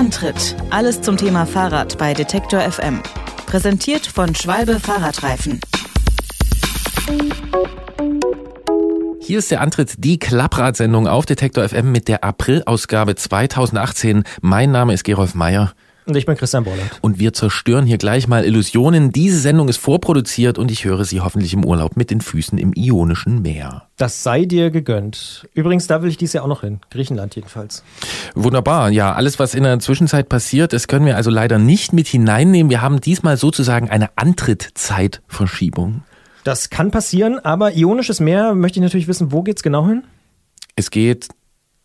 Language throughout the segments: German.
Antritt. Alles zum Thema Fahrrad bei Detektor FM. Präsentiert von Schwalbe Fahrradreifen. Hier ist der Antritt, die Klappradsendung auf Detektor FM mit der April-Ausgabe 2018. Mein Name ist Gerolf Meyer. Und ich bin Christian Bollert. Und wir zerstören hier gleich mal Illusionen. Diese Sendung ist vorproduziert und ich höre sie hoffentlich im Urlaub mit den Füßen im Ionischen Meer. Das sei dir gegönnt. Übrigens, da will ich dies Jahr auch noch hin. Griechenland jedenfalls. Wunderbar. Ja, alles, was in der Zwischenzeit passiert, das können wir also leider nicht mit hineinnehmen. Wir haben diesmal sozusagen eine Antrittszeitverschiebung. Das kann passieren, aber Ionisches Meer möchte ich natürlich wissen, wo geht's genau hin? Es geht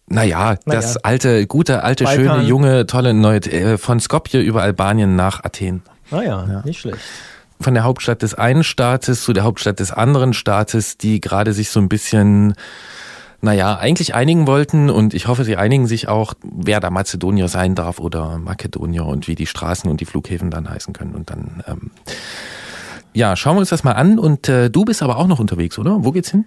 naja, naja, das alte, gute, alte, Balkan. schöne, junge, tolle neue, äh, von Skopje über Albanien nach Athen. Ah ja, ja, nicht schlecht. Von der Hauptstadt des einen Staates zu der Hauptstadt des anderen Staates, die gerade sich so ein bisschen, naja, eigentlich einigen wollten und ich hoffe, sie einigen sich auch, wer da Mazedonier sein darf oder Makedonier und wie die Straßen und die Flughäfen dann heißen können und dann, ähm, ja, schauen wir uns das mal an. Und äh, du bist aber auch noch unterwegs, oder? Wo geht's hin?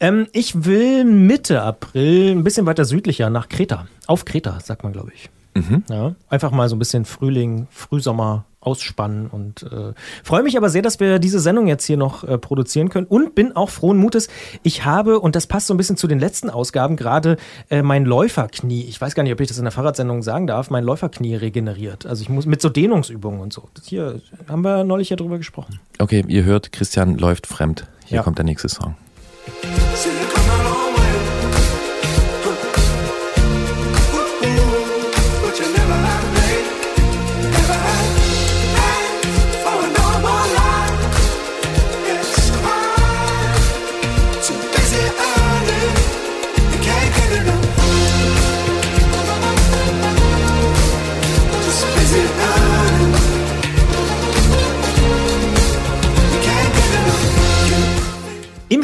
Ähm, ich will Mitte April ein bisschen weiter südlicher nach Kreta. Auf Kreta, sagt man, glaube ich. Mhm. Ja, einfach mal so ein bisschen Frühling, Frühsommer ausspannen und äh, freue mich aber sehr, dass wir diese Sendung jetzt hier noch äh, produzieren können und bin auch frohen Mutes. Ich habe, und das passt so ein bisschen zu den letzten Ausgaben, gerade äh, mein Läuferknie, ich weiß gar nicht, ob ich das in der Fahrradsendung sagen darf, mein Läuferknie regeneriert. Also ich muss mit so Dehnungsübungen und so. Das hier haben wir neulich ja drüber gesprochen. Okay, ihr hört, Christian läuft fremd. Hier ja. kommt der nächste Song.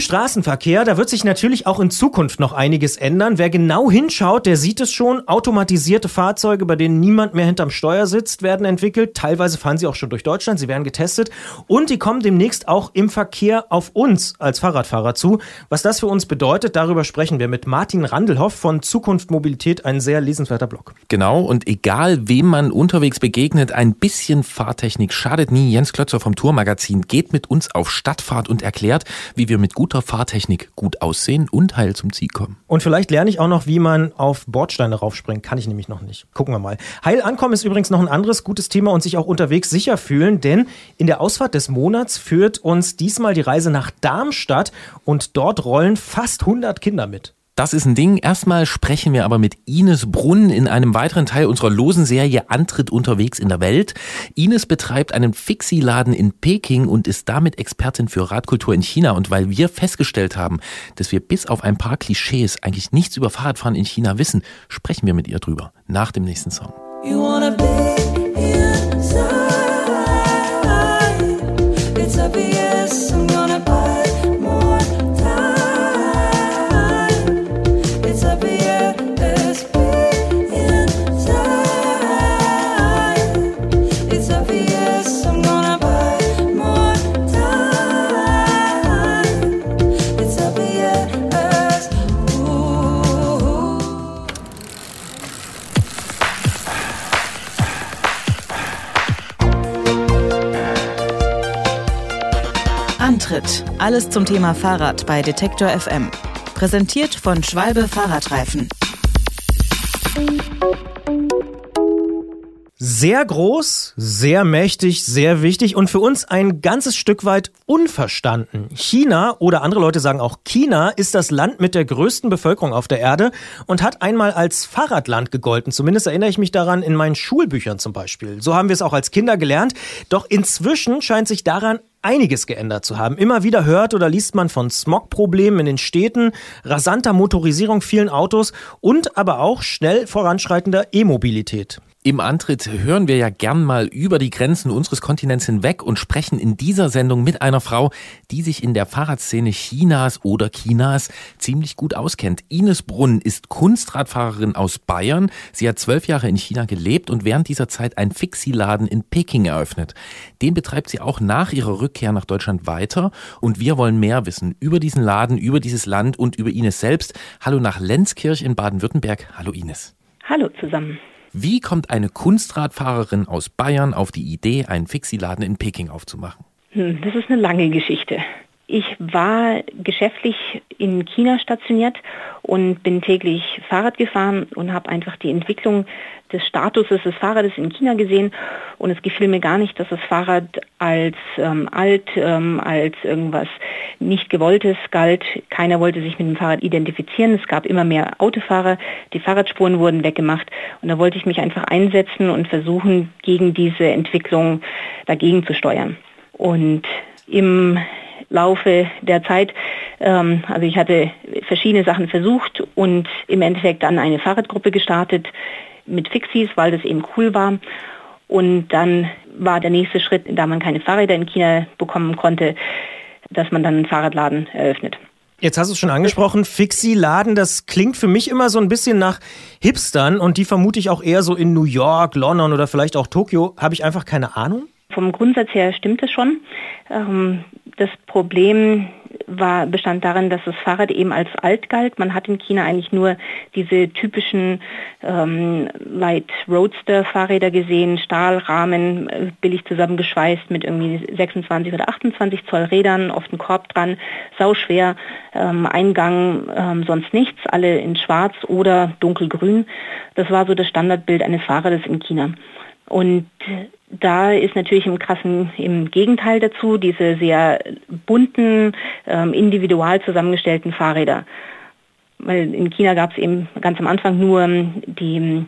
Straßenverkehr, da wird sich natürlich auch in Zukunft noch einiges ändern. Wer genau hinschaut, der sieht es schon. Automatisierte Fahrzeuge, bei denen niemand mehr hinterm Steuer sitzt, werden entwickelt. Teilweise fahren sie auch schon durch Deutschland. Sie werden getestet. Und die kommen demnächst auch im Verkehr auf uns als Fahrradfahrer zu. Was das für uns bedeutet, darüber sprechen wir mit Martin Randelhoff von Zukunft Mobilität. Ein sehr lesenswerter Blog. Genau. Und egal, wem man unterwegs begegnet, ein bisschen Fahrtechnik schadet nie. Jens Klötzer vom Tourmagazin geht mit uns auf Stadtfahrt und erklärt, wie wir mit gut guter Fahrtechnik gut aussehen und heil zum Ziel kommen. Und vielleicht lerne ich auch noch, wie man auf Bordsteine raufspringt. Kann ich nämlich noch nicht. Gucken wir mal. Heil ankommen ist übrigens noch ein anderes gutes Thema und sich auch unterwegs sicher fühlen, denn in der Ausfahrt des Monats führt uns diesmal die Reise nach Darmstadt und dort rollen fast 100 Kinder mit. Das ist ein Ding. Erstmal sprechen wir aber mit Ines Brunn in einem weiteren Teil unserer losen Serie Antritt unterwegs in der Welt. Ines betreibt einen Fixie-Laden in Peking und ist damit Expertin für Radkultur in China. Und weil wir festgestellt haben, dass wir bis auf ein paar Klischees eigentlich nichts über Fahrradfahren in China wissen, sprechen wir mit ihr drüber. Nach dem nächsten Song. Antritt. Alles zum Thema Fahrrad bei Detektor FM. Präsentiert von Schwalbe Fahrradreifen. Sehr groß, sehr mächtig, sehr wichtig und für uns ein ganzes Stück weit unverstanden. China oder andere Leute sagen auch China ist das Land mit der größten Bevölkerung auf der Erde und hat einmal als Fahrradland gegolten. Zumindest erinnere ich mich daran in meinen Schulbüchern zum Beispiel. So haben wir es auch als Kinder gelernt. Doch inzwischen scheint sich daran einiges geändert zu haben. Immer wieder hört oder liest man von Smogproblemen in den Städten, rasanter Motorisierung vielen Autos und aber auch schnell voranschreitender E-Mobilität. Im Antritt hören wir ja gern mal über die Grenzen unseres Kontinents hinweg und sprechen in dieser Sendung mit einer Frau, die sich in der Fahrradszene Chinas oder Chinas ziemlich gut auskennt. Ines Brunn ist Kunstradfahrerin aus Bayern. Sie hat zwölf Jahre in China gelebt und während dieser Zeit ein Fixie-Laden in Peking eröffnet. Den betreibt sie auch nach ihrer Rückkehr nach Deutschland weiter und wir wollen mehr wissen über diesen Laden, über dieses Land und über Ines selbst. Hallo nach Lenzkirch in Baden-Württemberg. Hallo Ines. Hallo zusammen. Wie kommt eine Kunstradfahrerin aus Bayern auf die Idee, einen Fixie-Laden in Peking aufzumachen? Hm, das ist eine lange Geschichte. Ich war geschäftlich in China stationiert und bin täglich Fahrrad gefahren und habe einfach die Entwicklung des Statuses des Fahrrades in China gesehen und es gefiel mir gar nicht, dass das Fahrrad als ähm, alt, ähm, als irgendwas nicht gewolltes galt. Keiner wollte sich mit dem Fahrrad identifizieren. Es gab immer mehr Autofahrer, die Fahrradspuren wurden weggemacht und da wollte ich mich einfach einsetzen und versuchen, gegen diese Entwicklung dagegen zu steuern. Und im Laufe der Zeit. Ähm, also ich hatte verschiedene Sachen versucht und im Endeffekt dann eine Fahrradgruppe gestartet mit Fixies, weil das eben cool war. Und dann war der nächste Schritt, da man keine Fahrräder in China bekommen konnte, dass man dann einen Fahrradladen eröffnet. Jetzt hast du es schon angesprochen, Fixie-Laden, das klingt für mich immer so ein bisschen nach Hipstern und die vermute ich auch eher so in New York, London oder vielleicht auch Tokio. Habe ich einfach keine Ahnung? Vom Grundsatz her stimmt es schon. Ähm, das Problem war, bestand darin, dass das Fahrrad eben als alt galt. Man hat in China eigentlich nur diese typischen ähm, Light Roadster Fahrräder gesehen, Stahlrahmen, äh, billig zusammengeschweißt mit irgendwie 26 oder 28 Zoll Rädern, oft ein Korb dran, sauschwer, ähm, Eingang ähm, sonst nichts, alle in schwarz oder dunkelgrün. Das war so das Standardbild eines Fahrrades in China. Und da ist natürlich im krassen, im Gegenteil dazu, diese sehr bunten, ähm, individual zusammengestellten Fahrräder. Weil in China gab es eben ganz am Anfang nur ähm, die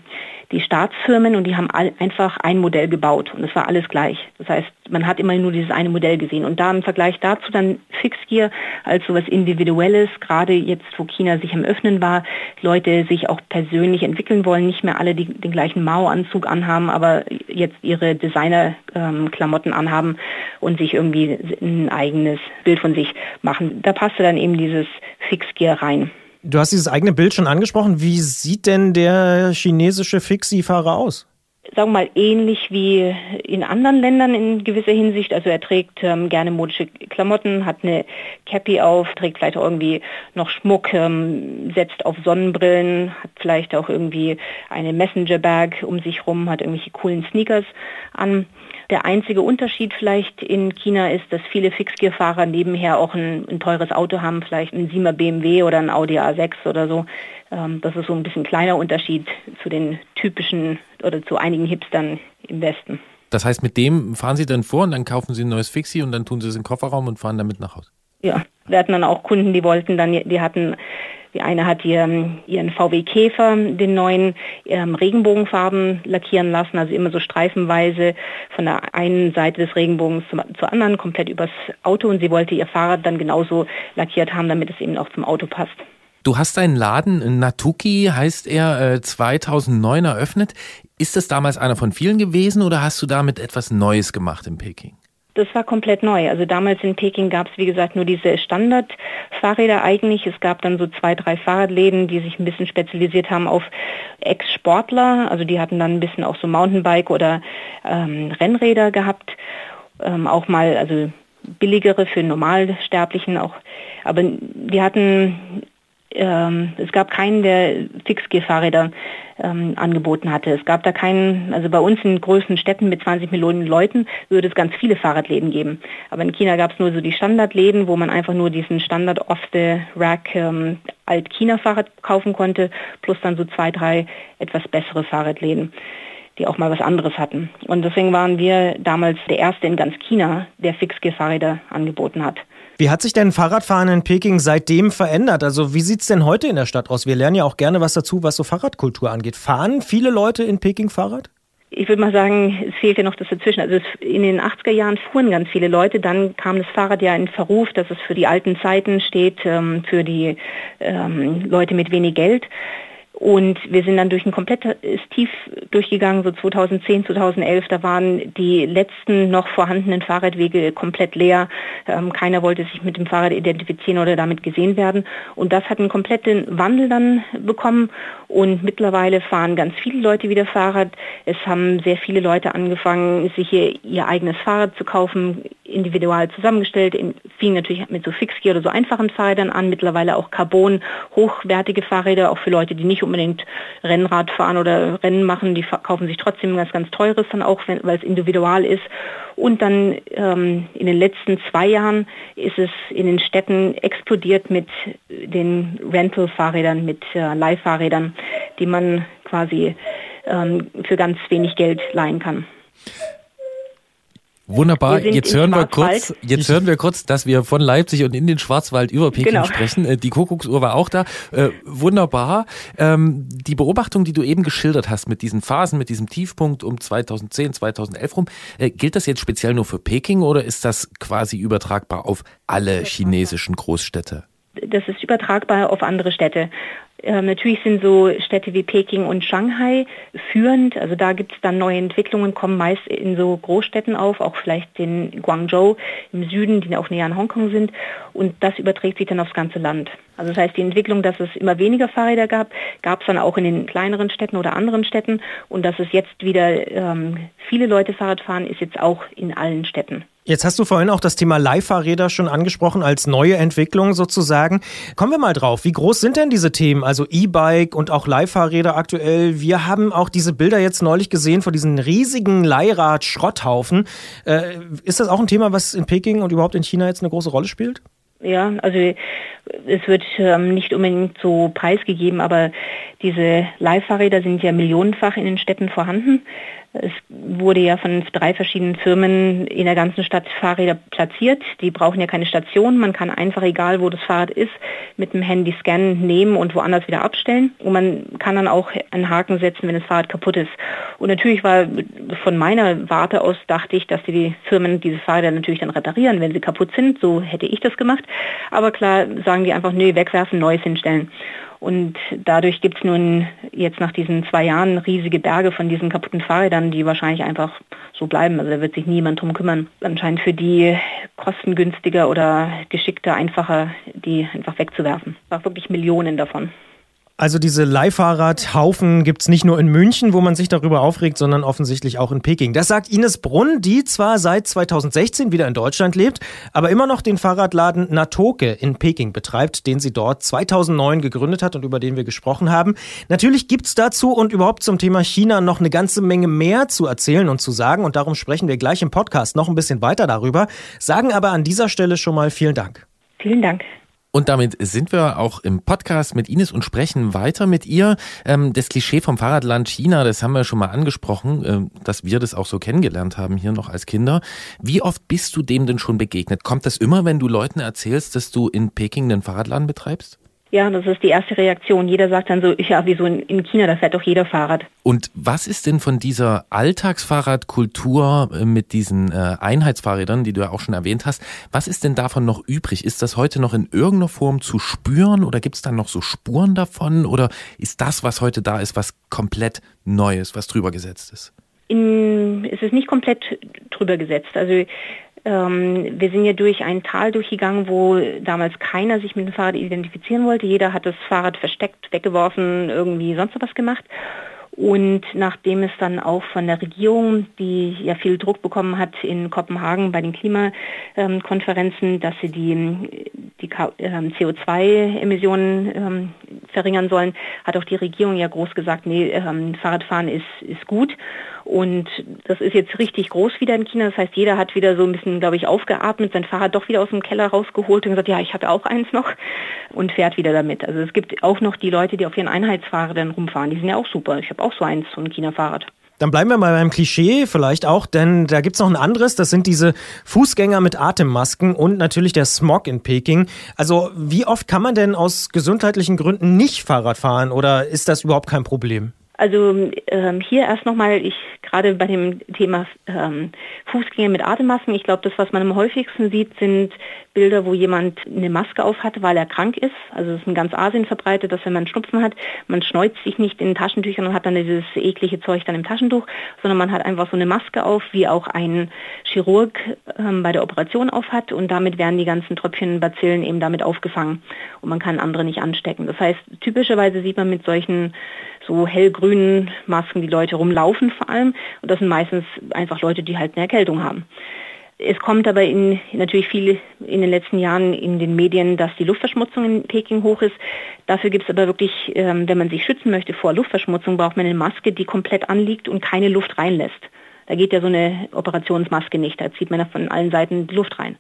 die Staatsfirmen und die haben all, einfach ein Modell gebaut und es war alles gleich. Das heißt, man hat immer nur dieses eine Modell gesehen und da im Vergleich dazu dann Fixgear als sowas Individuelles, gerade jetzt, wo China sich am Öffnen war, Leute sich auch persönlich entwickeln wollen, nicht mehr alle die, den gleichen Mao-Anzug anhaben, aber jetzt ihre Designer-Klamotten ähm, anhaben und sich irgendwie ein eigenes Bild von sich machen. Da passte dann eben dieses Fixgear rein. Du hast dieses eigene Bild schon angesprochen. Wie sieht denn der chinesische Fixie-Fahrer aus? sagen wir mal, ähnlich wie in anderen Ländern in gewisser Hinsicht. Also er trägt ähm, gerne modische Klamotten, hat eine Cappy auf, trägt vielleicht auch irgendwie noch Schmuck, ähm, setzt auf Sonnenbrillen, hat vielleicht auch irgendwie eine Messenger-Bag um sich rum, hat irgendwelche coolen Sneakers an. Der einzige Unterschied vielleicht in China ist, dass viele Fixgear-Fahrer nebenher auch ein, ein, teures Auto haben, vielleicht ein 7er BMW oder ein Audi A6 oder so. Ähm, das ist so ein bisschen kleiner Unterschied zu den typischen oder zu einigen Hipstern im Westen. Das heißt, mit dem fahren Sie dann vor und dann kaufen Sie ein neues Fixie und dann tun Sie es in den Kofferraum und fahren damit nach Hause? Ja, wir hatten dann auch Kunden, die wollten dann, die hatten die eine hat ihren, ihren VW Käfer, den neuen ähm, Regenbogenfarben lackieren lassen, also immer so streifenweise von der einen Seite des Regenbogens zum, zur anderen, komplett übers Auto. Und sie wollte ihr Fahrrad dann genauso lackiert haben, damit es eben auch zum Auto passt. Du hast deinen Laden, Natuki heißt er, 2009 äh, eröffnet. Ist das damals einer von vielen gewesen oder hast du damit etwas Neues gemacht in Peking? Das war komplett neu. Also damals in Peking gab es, wie gesagt, nur diese Standardfahrräder eigentlich. Es gab dann so zwei, drei Fahrradläden, die sich ein bisschen spezialisiert haben auf Ex-Sportler. Also die hatten dann ein bisschen auch so Mountainbike oder ähm, Rennräder gehabt. Ähm, auch mal, also billigere für Normalsterblichen auch. Aber die hatten ähm, es gab keinen, der Fixgear-Fahrräder ähm, angeboten hatte. Es gab da keinen, also bei uns in größten Städten mit 20 Millionen Leuten würde es ganz viele Fahrradläden geben. Aber in China gab es nur so die Standardläden, wo man einfach nur diesen Standard off the rack ähm, Alt-China-Fahrrad kaufen konnte, plus dann so zwei, drei etwas bessere Fahrradläden. die auch mal was anderes hatten. Und deswegen waren wir damals der erste in ganz China, der Fixgear-Fahrräder angeboten hat. Wie hat sich denn Fahrradfahren in Peking seitdem verändert? Also wie sieht es denn heute in der Stadt aus? Wir lernen ja auch gerne was dazu, was so Fahrradkultur angeht. Fahren viele Leute in Peking Fahrrad? Ich würde mal sagen, es fehlt ja noch das dazwischen. Also in den 80er Jahren fuhren ganz viele Leute, dann kam das Fahrrad ja in Verruf, dass es für die alten Zeiten steht, ähm, für die ähm, Leute mit wenig Geld. Und wir sind dann durch ein komplettes Tief durchgegangen, so 2010, 2011. Da waren die letzten noch vorhandenen Fahrradwege komplett leer. Ähm, keiner wollte sich mit dem Fahrrad identifizieren oder damit gesehen werden. Und das hat einen kompletten Wandel dann bekommen. Und mittlerweile fahren ganz viele Leute wieder Fahrrad. Es haben sehr viele Leute angefangen, sich hier ihr eigenes Fahrrad zu kaufen, individual zusammengestellt. In, fing natürlich mit so Fixgear oder so einfachen Fahrrädern an. Mittlerweile auch Carbon, hochwertige Fahrräder, auch für Leute, die nicht unbedingt Rennrad fahren oder Rennen machen. Die kaufen sich trotzdem ganz, ganz teures dann auch, weil es individual ist. Und dann ähm, in den letzten zwei Jahren ist es in den Städten explodiert mit den Rental-Fahrrädern, mit äh, Leihfahrrädern, die man quasi ähm, für ganz wenig Geld leihen kann. Wunderbar. Jetzt hören wir kurz, jetzt hören wir kurz, dass wir von Leipzig und in den Schwarzwald über Peking genau. sprechen. Äh, die Kuckucksuhr war auch da. Äh, wunderbar. Ähm, die Beobachtung, die du eben geschildert hast mit diesen Phasen, mit diesem Tiefpunkt um 2010, 2011 rum, äh, gilt das jetzt speziell nur für Peking oder ist das quasi übertragbar auf alle chinesischen Großstädte? Das ist übertragbar auf andere Städte. Ähm, natürlich sind so Städte wie Peking und Shanghai führend. Also da gibt es dann neue Entwicklungen, kommen meist in so Großstädten auf, auch vielleicht den Guangzhou im Süden, die auch näher an Hongkong sind. Und das überträgt sich dann aufs ganze Land. Also das heißt, die Entwicklung, dass es immer weniger Fahrräder gab, gab es dann auch in den kleineren Städten oder anderen Städten. Und dass es jetzt wieder ähm, viele Leute Fahrrad fahren, ist jetzt auch in allen Städten. Jetzt hast du vorhin auch das Thema Leihfahrräder schon angesprochen als neue Entwicklung sozusagen. Kommen wir mal drauf. Wie groß sind denn diese Themen? Also E-Bike und auch Leihfahrräder aktuell. Wir haben auch diese Bilder jetzt neulich gesehen von diesen riesigen Leihrad-Schrotthaufen. Äh, ist das auch ein Thema, was in Peking und überhaupt in China jetzt eine große Rolle spielt? Ja, also es wird ähm, nicht unbedingt so preisgegeben, aber diese Leihfahrräder sind ja millionenfach in den Städten vorhanden. Es wurde ja von drei verschiedenen Firmen in der ganzen Stadt Fahrräder platziert. Die brauchen ja keine Station. Man kann einfach, egal wo das Fahrrad ist, mit dem Handy scannen, nehmen und woanders wieder abstellen. Und man kann dann auch einen Haken setzen, wenn das Fahrrad kaputt ist. Und natürlich war von meiner Warte aus, dachte ich, dass die Firmen diese Fahrräder natürlich dann reparieren, wenn sie kaputt sind. So hätte ich das gemacht. Aber klar sagen die einfach, nö, wegwerfen, neues hinstellen. Und dadurch gibt es nun jetzt nach diesen zwei Jahren riesige Berge von diesen kaputten Fahrrädern, die wahrscheinlich einfach so bleiben. Also da wird sich niemand drum kümmern. Anscheinend für die kostengünstiger oder geschickter, einfacher, die einfach wegzuwerfen. War wirklich Millionen davon. Also diese Leihfahrradhaufen gibt es nicht nur in München, wo man sich darüber aufregt, sondern offensichtlich auch in Peking. Das sagt Ines Brunn, die zwar seit 2016 wieder in Deutschland lebt, aber immer noch den Fahrradladen Natoke in Peking betreibt, den sie dort 2009 gegründet hat und über den wir gesprochen haben. Natürlich gibt's dazu und überhaupt zum Thema China noch eine ganze Menge mehr zu erzählen und zu sagen und darum sprechen wir gleich im Podcast noch ein bisschen weiter darüber, sagen aber an dieser Stelle schon mal vielen Dank. Vielen Dank. Und damit sind wir auch im Podcast mit Ines und sprechen weiter mit ihr. Ähm, das Klischee vom Fahrradland China, das haben wir schon mal angesprochen, ähm, dass wir das auch so kennengelernt haben hier noch als Kinder. Wie oft bist du dem denn schon begegnet? Kommt das immer, wenn du Leuten erzählst, dass du in Peking einen Fahrradladen betreibst? Ja, das ist die erste Reaktion. Jeder sagt dann so, ja, wieso in China, da fährt doch jeder Fahrrad. Und was ist denn von dieser Alltagsfahrradkultur äh, mit diesen äh, Einheitsfahrrädern, die du ja auch schon erwähnt hast, was ist denn davon noch übrig? Ist das heute noch in irgendeiner Form zu spüren oder gibt es da noch so Spuren davon? Oder ist das, was heute da ist, was komplett Neues, was drüber gesetzt ist? In, es ist nicht komplett drüber gesetzt. Also ähm, wir sind ja durch ein Tal durchgegangen, wo damals keiner sich mit dem Fahrrad identifizieren wollte. Jeder hat das Fahrrad versteckt, weggeworfen, irgendwie sonst was gemacht. Und nachdem es dann auch von der Regierung, die ja viel Druck bekommen hat in Kopenhagen bei den Klimakonferenzen, dass sie die, die ähm, CO2-Emissionen ähm, verringern sollen, hat auch die Regierung ja groß gesagt, nee, ähm, Fahrradfahren ist, ist gut. Und das ist jetzt richtig groß wieder in China. Das heißt, jeder hat wieder so ein bisschen, glaube ich, aufgeatmet, sein Fahrrad doch wieder aus dem Keller rausgeholt und gesagt, ja, ich habe auch eins noch und fährt wieder damit. Also es gibt auch noch die Leute, die auf ihren Einheitsfahrrädern rumfahren. Die sind ja auch super. Ich habe auch so eins, so ein China-Fahrrad. Dann bleiben wir mal beim Klischee vielleicht auch, denn da gibt es noch ein anderes, das sind diese Fußgänger mit Atemmasken und natürlich der Smog in Peking. Also wie oft kann man denn aus gesundheitlichen Gründen nicht Fahrrad fahren oder ist das überhaupt kein Problem? Also ähm, hier erst nochmal, ich gerade bei dem Thema ähm, Fußgänger mit Atemmasken, ich glaube, das, was man am häufigsten sieht, sind Bilder, wo jemand eine Maske auf hat, weil er krank ist. Also es ist in ganz Asien verbreitet, dass wenn man Schnupfen hat, man schneuzt sich nicht in Taschentüchern und hat dann dieses eklige Zeug dann im Taschentuch, sondern man hat einfach so eine Maske auf, wie auch ein Chirurg ähm, bei der Operation auf hat und damit werden die ganzen Tröpfchen Bazillen eben damit aufgefangen und man kann andere nicht anstecken. Das heißt, typischerweise sieht man mit solchen so hellgrünen Masken die Leute rumlaufen vor allem. Und das sind meistens einfach Leute, die halt eine Erkältung haben. Es kommt aber in, natürlich viel in den letzten Jahren in den Medien, dass die Luftverschmutzung in Peking hoch ist. Dafür gibt es aber wirklich, ähm, wenn man sich schützen möchte vor Luftverschmutzung, braucht man eine Maske, die komplett anliegt und keine Luft reinlässt. Da geht ja so eine Operationsmaske nicht, da zieht man von allen Seiten die Luft rein.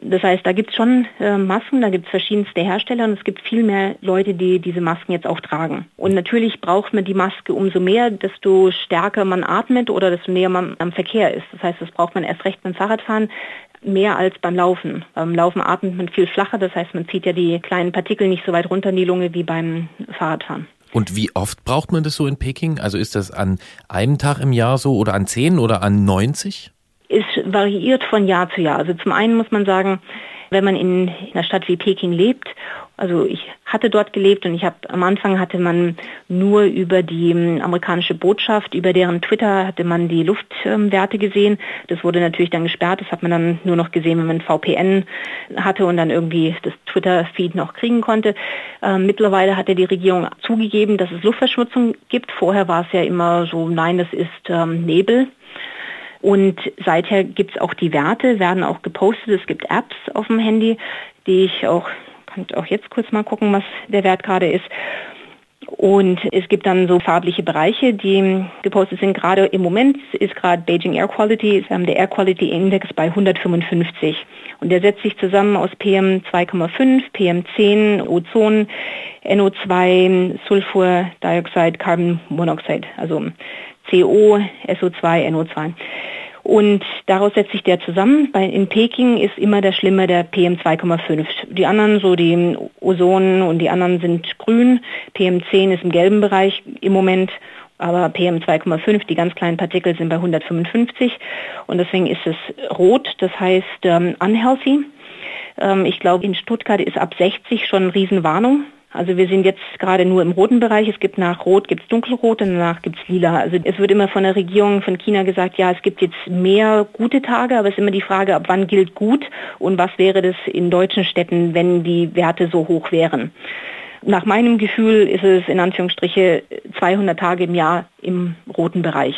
Das heißt, da gibt es schon äh, Masken, da gibt es verschiedenste Hersteller und es gibt viel mehr Leute, die diese Masken jetzt auch tragen. Und natürlich braucht man die Maske umso mehr, desto stärker man atmet oder desto näher man am Verkehr ist. Das heißt, das braucht man erst recht beim Fahrradfahren mehr als beim Laufen. Beim Laufen atmet man viel flacher, das heißt, man zieht ja die kleinen Partikel nicht so weit runter in die Lunge wie beim Fahrradfahren. Und wie oft braucht man das so in Peking? Also ist das an einem Tag im Jahr so oder an zehn oder an 90? Es variiert von Jahr zu Jahr. Also zum einen muss man sagen, wenn man in einer Stadt wie Peking lebt, also ich hatte dort gelebt und ich habe am Anfang hatte man nur über die ähm, amerikanische Botschaft, über deren Twitter hatte man die Luftwerte gesehen. Das wurde natürlich dann gesperrt, das hat man dann nur noch gesehen, wenn man VPN hatte und dann irgendwie das Twitter-Feed noch kriegen konnte. Ähm, mittlerweile hat ja die Regierung zugegeben, dass es Luftverschmutzung gibt. Vorher war es ja immer so, nein, das ist ähm, Nebel. Und seither gibt es auch die Werte, werden auch gepostet. Es gibt Apps auf dem Handy, die ich auch, kann auch jetzt kurz mal gucken, was der Wert gerade ist. Und es gibt dann so farbliche Bereiche, die gepostet sind. Gerade im Moment ist gerade Beijing Air Quality, ist der Air Quality Index bei 155. Und der setzt sich zusammen aus PM 2,5, PM 10, Ozon, NO2, Sulfur Dioxide, Carbon Monoxide, also CO, SO2, NO2. Und daraus setzt sich der zusammen. Bei, in Peking ist immer der Schlimme der PM2,5. Die anderen, so die Ozon und die anderen sind grün. PM10 ist im gelben Bereich im Moment. Aber PM2,5, die ganz kleinen Partikel, sind bei 155. Und deswegen ist es rot, das heißt ähm, unhealthy. Ähm, ich glaube, in Stuttgart ist ab 60 schon Riesenwarnung. Also wir sind jetzt gerade nur im roten Bereich. Es gibt nach Rot gibt es dunkelrot und danach gibt es lila. Also es wird immer von der Regierung von China gesagt, ja, es gibt jetzt mehr gute Tage, aber es ist immer die Frage, ab wann gilt gut und was wäre das in deutschen Städten, wenn die Werte so hoch wären. Nach meinem Gefühl ist es in Anführungsstriche 200 Tage im Jahr im roten Bereich.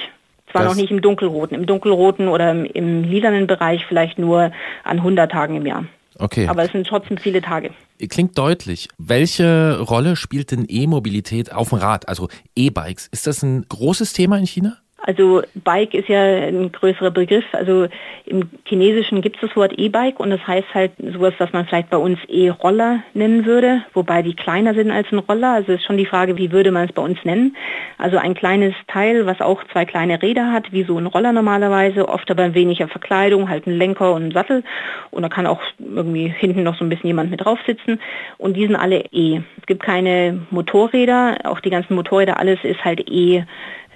Zwar das noch nicht im dunkelroten, im dunkelroten oder im, im lilanen Bereich vielleicht nur an 100 Tagen im Jahr. Okay. Aber es sind trotzdem viele Tage. Klingt deutlich. Welche Rolle spielt denn E-Mobilität auf dem Rad, also E-Bikes? Ist das ein großes Thema in China? Also Bike ist ja ein größerer Begriff. Also im Chinesischen gibt es das Wort E-Bike und das heißt halt sowas, was man vielleicht bei uns E-Roller nennen würde, wobei die kleiner sind als ein Roller. Also ist schon die Frage, wie würde man es bei uns nennen? Also ein kleines Teil, was auch zwei kleine Räder hat, wie so ein Roller normalerweise, oft aber weniger Verkleidung, halt ein Lenker und ein Sattel und da kann auch irgendwie hinten noch so ein bisschen jemand mit drauf sitzen und die sind alle E. Es gibt keine Motorräder, auch die ganzen Motorräder, alles ist halt E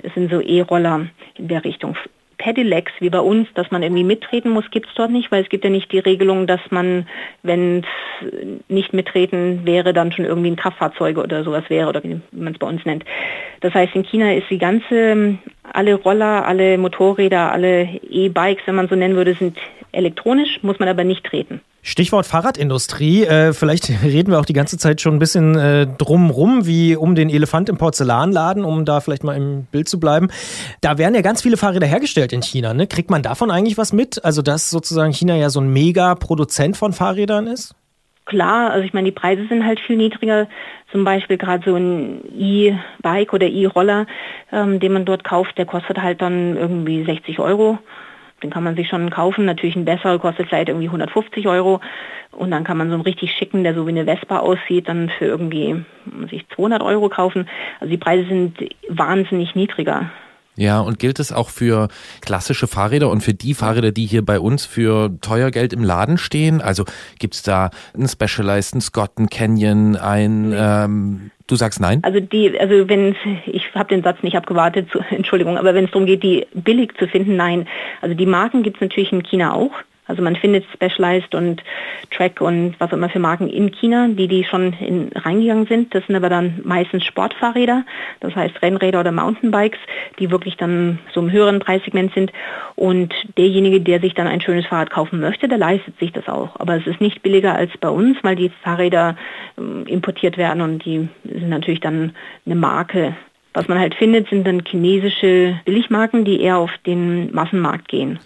es sind so E-Roller in der Richtung. Pedelecs wie bei uns, dass man irgendwie mittreten muss, gibt es dort nicht, weil es gibt ja nicht die Regelung, dass man, wenn es nicht mittreten wäre, dann schon irgendwie ein Kraftfahrzeuge oder sowas wäre oder wie man es bei uns nennt. Das heißt, in China ist die ganze, alle Roller, alle Motorräder, alle E-Bikes, wenn man so nennen würde, sind elektronisch, muss man aber nicht treten. Stichwort Fahrradindustrie. Äh, vielleicht reden wir auch die ganze Zeit schon ein bisschen äh, drumrum, wie um den Elefant im Porzellanladen, um da vielleicht mal im Bild zu bleiben. Da werden ja ganz viele Fahrräder hergestellt in China. Ne? Kriegt man davon eigentlich was mit? Also, dass sozusagen China ja so ein Mega-Produzent von Fahrrädern ist? Klar, also ich meine, die Preise sind halt viel niedriger. Zum Beispiel gerade so ein E-Bike oder E-Roller, ähm, den man dort kauft, der kostet halt dann irgendwie 60 Euro. Den kann man sich schon kaufen. Natürlich ein besserer kostet vielleicht irgendwie 150 Euro. Und dann kann man so einen richtig schicken, der so wie eine Vespa aussieht, dann für irgendwie sich 200 Euro kaufen. Also die Preise sind wahnsinnig niedriger. Ja, und gilt es auch für klassische Fahrräder und für die Fahrräder, die hier bei uns für teuer Geld im Laden stehen? Also gibt's da einen Specialized, einen Scott, einen Canyon, ein ähm, Du sagst nein? Also die, also wenn ich habe den Satz nicht abgewartet, Entschuldigung, aber wenn es darum geht, die billig zu finden, nein. Also die Marken gibt es natürlich in China auch. Also man findet Specialized und Track und was auch immer für Marken in China, die die schon in, reingegangen sind. Das sind aber dann meistens Sportfahrräder, das heißt Rennräder oder Mountainbikes, die wirklich dann so im höheren Preissegment sind. Und derjenige, der sich dann ein schönes Fahrrad kaufen möchte, der leistet sich das auch. Aber es ist nicht billiger als bei uns, weil die Fahrräder äh, importiert werden und die sind natürlich dann eine Marke was man halt findet, sind dann chinesische Billigmarken, die eher auf den Massenmarkt gehen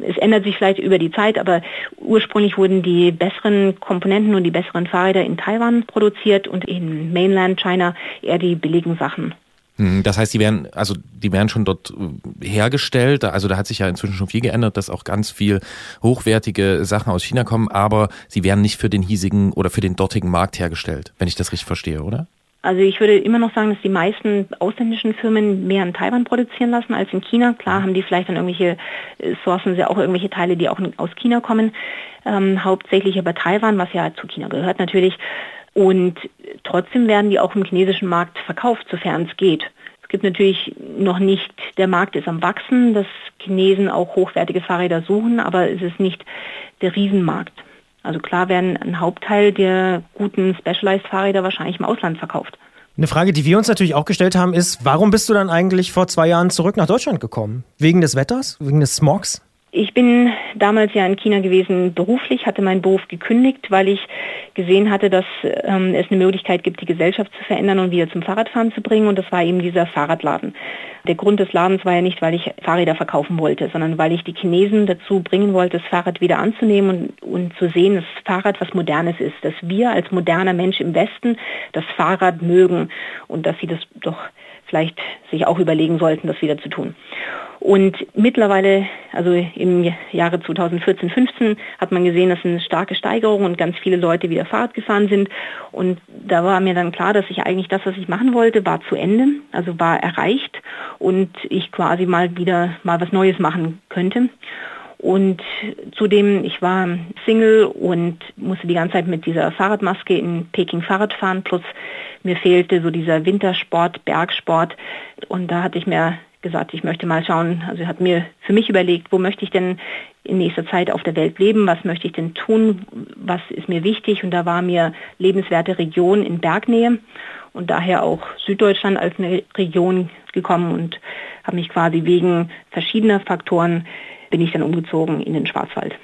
es ändert sich vielleicht über die Zeit, aber ursprünglich wurden die besseren Komponenten und die besseren Fahrräder in Taiwan produziert und in Mainland China eher die billigen Sachen. Hm, das heißt, die werden, also die werden schon dort äh, hergestellt. Also da hat sich ja inzwischen schon viel geändert, dass auch ganz viel hochwertige Sachen aus China kommen, aber sie werden nicht für den hiesigen oder für den dortigen Markt hergestellt, wenn ich das richtig verstehe, oder? Also ich würde immer noch sagen, dass die meisten ausländischen Firmen mehr in Taiwan produzieren lassen als in China. Klar haben die vielleicht dann irgendwelche äh, sourcen sie auch irgendwelche Teile, die auch aus China kommen. Ähm, hauptsächlich aber Taiwan, was ja zu China gehört natürlich. Und trotzdem werden die auch im chinesischen Markt verkauft, sofern es geht. Es gibt natürlich noch nicht, der Markt ist am Wachsen, dass Chinesen auch hochwertige Fahrräder suchen, aber es ist nicht der Riesenmarkt. Also klar werden ein Hauptteil der guten Specialized-Fahrräder wahrscheinlich im Ausland verkauft. Eine Frage, die wir uns natürlich auch gestellt haben, ist, warum bist du dann eigentlich vor zwei Jahren zurück nach Deutschland gekommen? Wegen des Wetters? Wegen des Smogs? Ich bin damals ja in China gewesen beruflich, hatte meinen Beruf gekündigt, weil ich gesehen hatte, dass ähm, es eine Möglichkeit gibt, die Gesellschaft zu verändern und wieder zum Fahrradfahren zu bringen. Und das war eben dieser Fahrradladen. Der Grund des Ladens war ja nicht, weil ich Fahrräder verkaufen wollte, sondern weil ich die Chinesen dazu bringen wollte, das Fahrrad wieder anzunehmen und, und zu sehen, dass das Fahrrad was Modernes ist, dass wir als moderner Mensch im Westen das Fahrrad mögen und dass sie das doch vielleicht sich auch überlegen sollten, das wieder zu tun. Und mittlerweile, also im Jahre 2014, 15, hat man gesehen, dass eine starke Steigerung und ganz viele Leute wieder Fahrrad gefahren sind. Und da war mir dann klar, dass ich eigentlich das, was ich machen wollte, war zu Ende, also war erreicht und ich quasi mal wieder mal was Neues machen könnte. Und zudem, ich war Single und musste die ganze Zeit mit dieser Fahrradmaske in Peking Fahrrad fahren, plus mir fehlte so dieser Wintersport, Bergsport. Und da hatte ich mir gesagt, ich möchte mal schauen, also hat mir für mich überlegt, wo möchte ich denn in nächster Zeit auf der Welt leben, was möchte ich denn tun, was ist mir wichtig und da war mir lebenswerte Region in Bergnähe und daher auch Süddeutschland als eine Region gekommen und habe mich quasi wegen verschiedener Faktoren bin ich dann umgezogen in den Schwarzwald.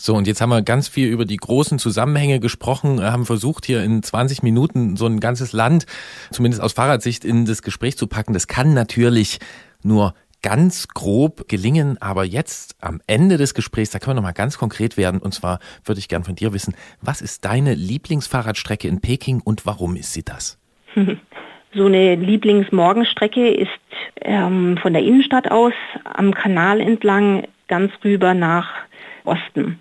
So, und jetzt haben wir ganz viel über die großen Zusammenhänge gesprochen, haben versucht, hier in 20 Minuten so ein ganzes Land, zumindest aus Fahrradsicht, in das Gespräch zu packen. Das kann natürlich nur ganz grob gelingen, aber jetzt am Ende des Gesprächs, da können wir nochmal ganz konkret werden. Und zwar würde ich gern von dir wissen, was ist deine Lieblingsfahrradstrecke in Peking und warum ist sie das? So eine Lieblingsmorgenstrecke ist ähm, von der Innenstadt aus am Kanal entlang ganz rüber nach Osten.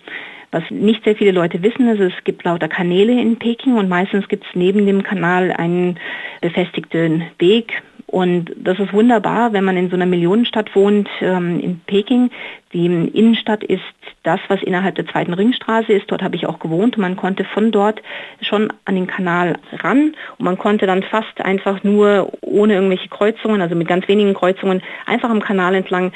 Was nicht sehr viele Leute wissen, ist, es gibt lauter Kanäle in Peking und meistens gibt es neben dem Kanal einen befestigten Weg. Und das ist wunderbar, wenn man in so einer Millionenstadt wohnt, ähm, in Peking. Die Innenstadt ist das, was innerhalb der zweiten Ringstraße ist. Dort habe ich auch gewohnt. Man konnte von dort schon an den Kanal ran und man konnte dann fast einfach nur ohne irgendwelche Kreuzungen, also mit ganz wenigen Kreuzungen, einfach am Kanal entlang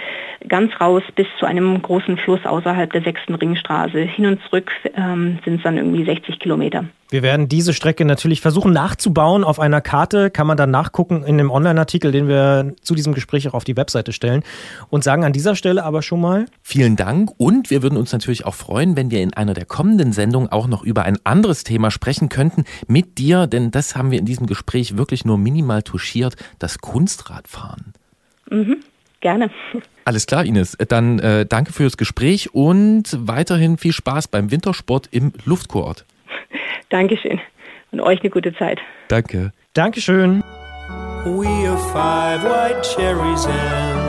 ganz raus bis zu einem großen Fluss außerhalb der sechsten Ringstraße. Hin und zurück ähm, sind es dann irgendwie 60 Kilometer. Wir werden diese Strecke natürlich versuchen nachzubauen. Auf einer Karte kann man dann nachgucken in dem Online-Artikel, den wir zu diesem Gespräch auch auf die Webseite stellen. Und sagen an dieser Stelle aber schon mal. Vielen Dank. Und wir würden uns natürlich auch freuen, wenn wir in einer der kommenden Sendungen auch noch über ein anderes Thema sprechen könnten mit dir, denn das haben wir in diesem Gespräch wirklich nur minimal touchiert, das Kunstradfahren. Mhm, gerne. Alles klar, Ines. Dann äh, danke fürs Gespräch und weiterhin viel Spaß beim Wintersport im Luftkurort. Dankeschön. Und euch eine gute Zeit. Danke. Dankeschön. We are five white cherries and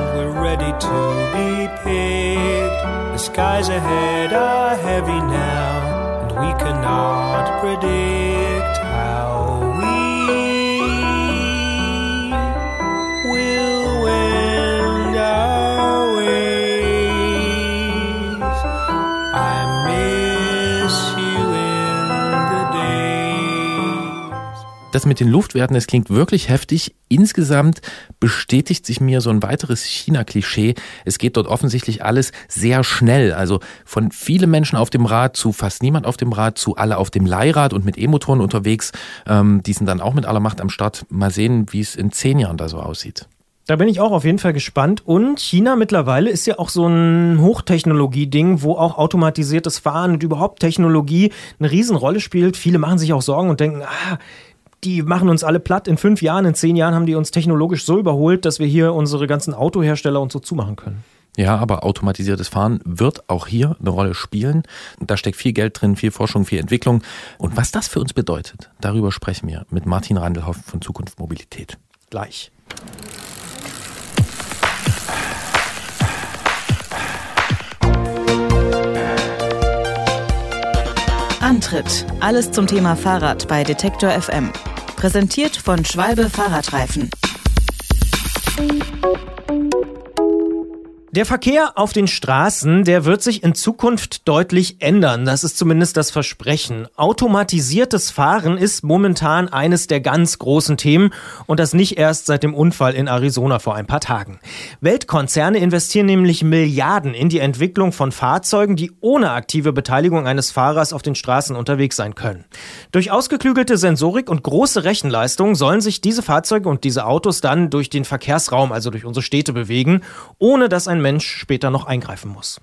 ready to be picked. The skies ahead are heavy now and we cannot predict das mit den Luftwerten, das klingt wirklich heftig. Insgesamt bestätigt sich mir so ein weiteres China-Klischee. Es geht dort offensichtlich alles sehr schnell. Also von vielen Menschen auf dem Rad zu fast niemand auf dem Rad zu alle auf dem Leihrad und mit E-Motoren unterwegs. Ähm, die sind dann auch mit aller Macht am Start. Mal sehen, wie es in zehn Jahren da so aussieht. Da bin ich auch auf jeden Fall gespannt. Und China mittlerweile ist ja auch so ein Hochtechnologie-Ding, wo auch automatisiertes Fahren und überhaupt Technologie eine Riesenrolle spielt. Viele machen sich auch Sorgen und denken, ah, die machen uns alle platt. In fünf Jahren, in zehn Jahren haben die uns technologisch so überholt, dass wir hier unsere ganzen Autohersteller und so zumachen können. Ja, aber automatisiertes Fahren wird auch hier eine Rolle spielen. Da steckt viel Geld drin, viel Forschung, viel Entwicklung. Und was das für uns bedeutet, darüber sprechen wir mit Martin Randelhoff von Zukunft Mobilität. Gleich. Antritt. Alles zum Thema Fahrrad bei Detektor FM. Präsentiert von Schwalbe Fahrradreifen. Der Verkehr auf den Straßen, der wird sich in Zukunft deutlich ändern. Das ist zumindest das Versprechen. Automatisiertes Fahren ist momentan eines der ganz großen Themen und das nicht erst seit dem Unfall in Arizona vor ein paar Tagen. Weltkonzerne investieren nämlich Milliarden in die Entwicklung von Fahrzeugen, die ohne aktive Beteiligung eines Fahrers auf den Straßen unterwegs sein können. Durch ausgeklügelte Sensorik und große Rechenleistung sollen sich diese Fahrzeuge und diese Autos dann durch den Verkehrsraum, also durch unsere Städte bewegen, ohne dass ein Mensch später noch eingreifen muss.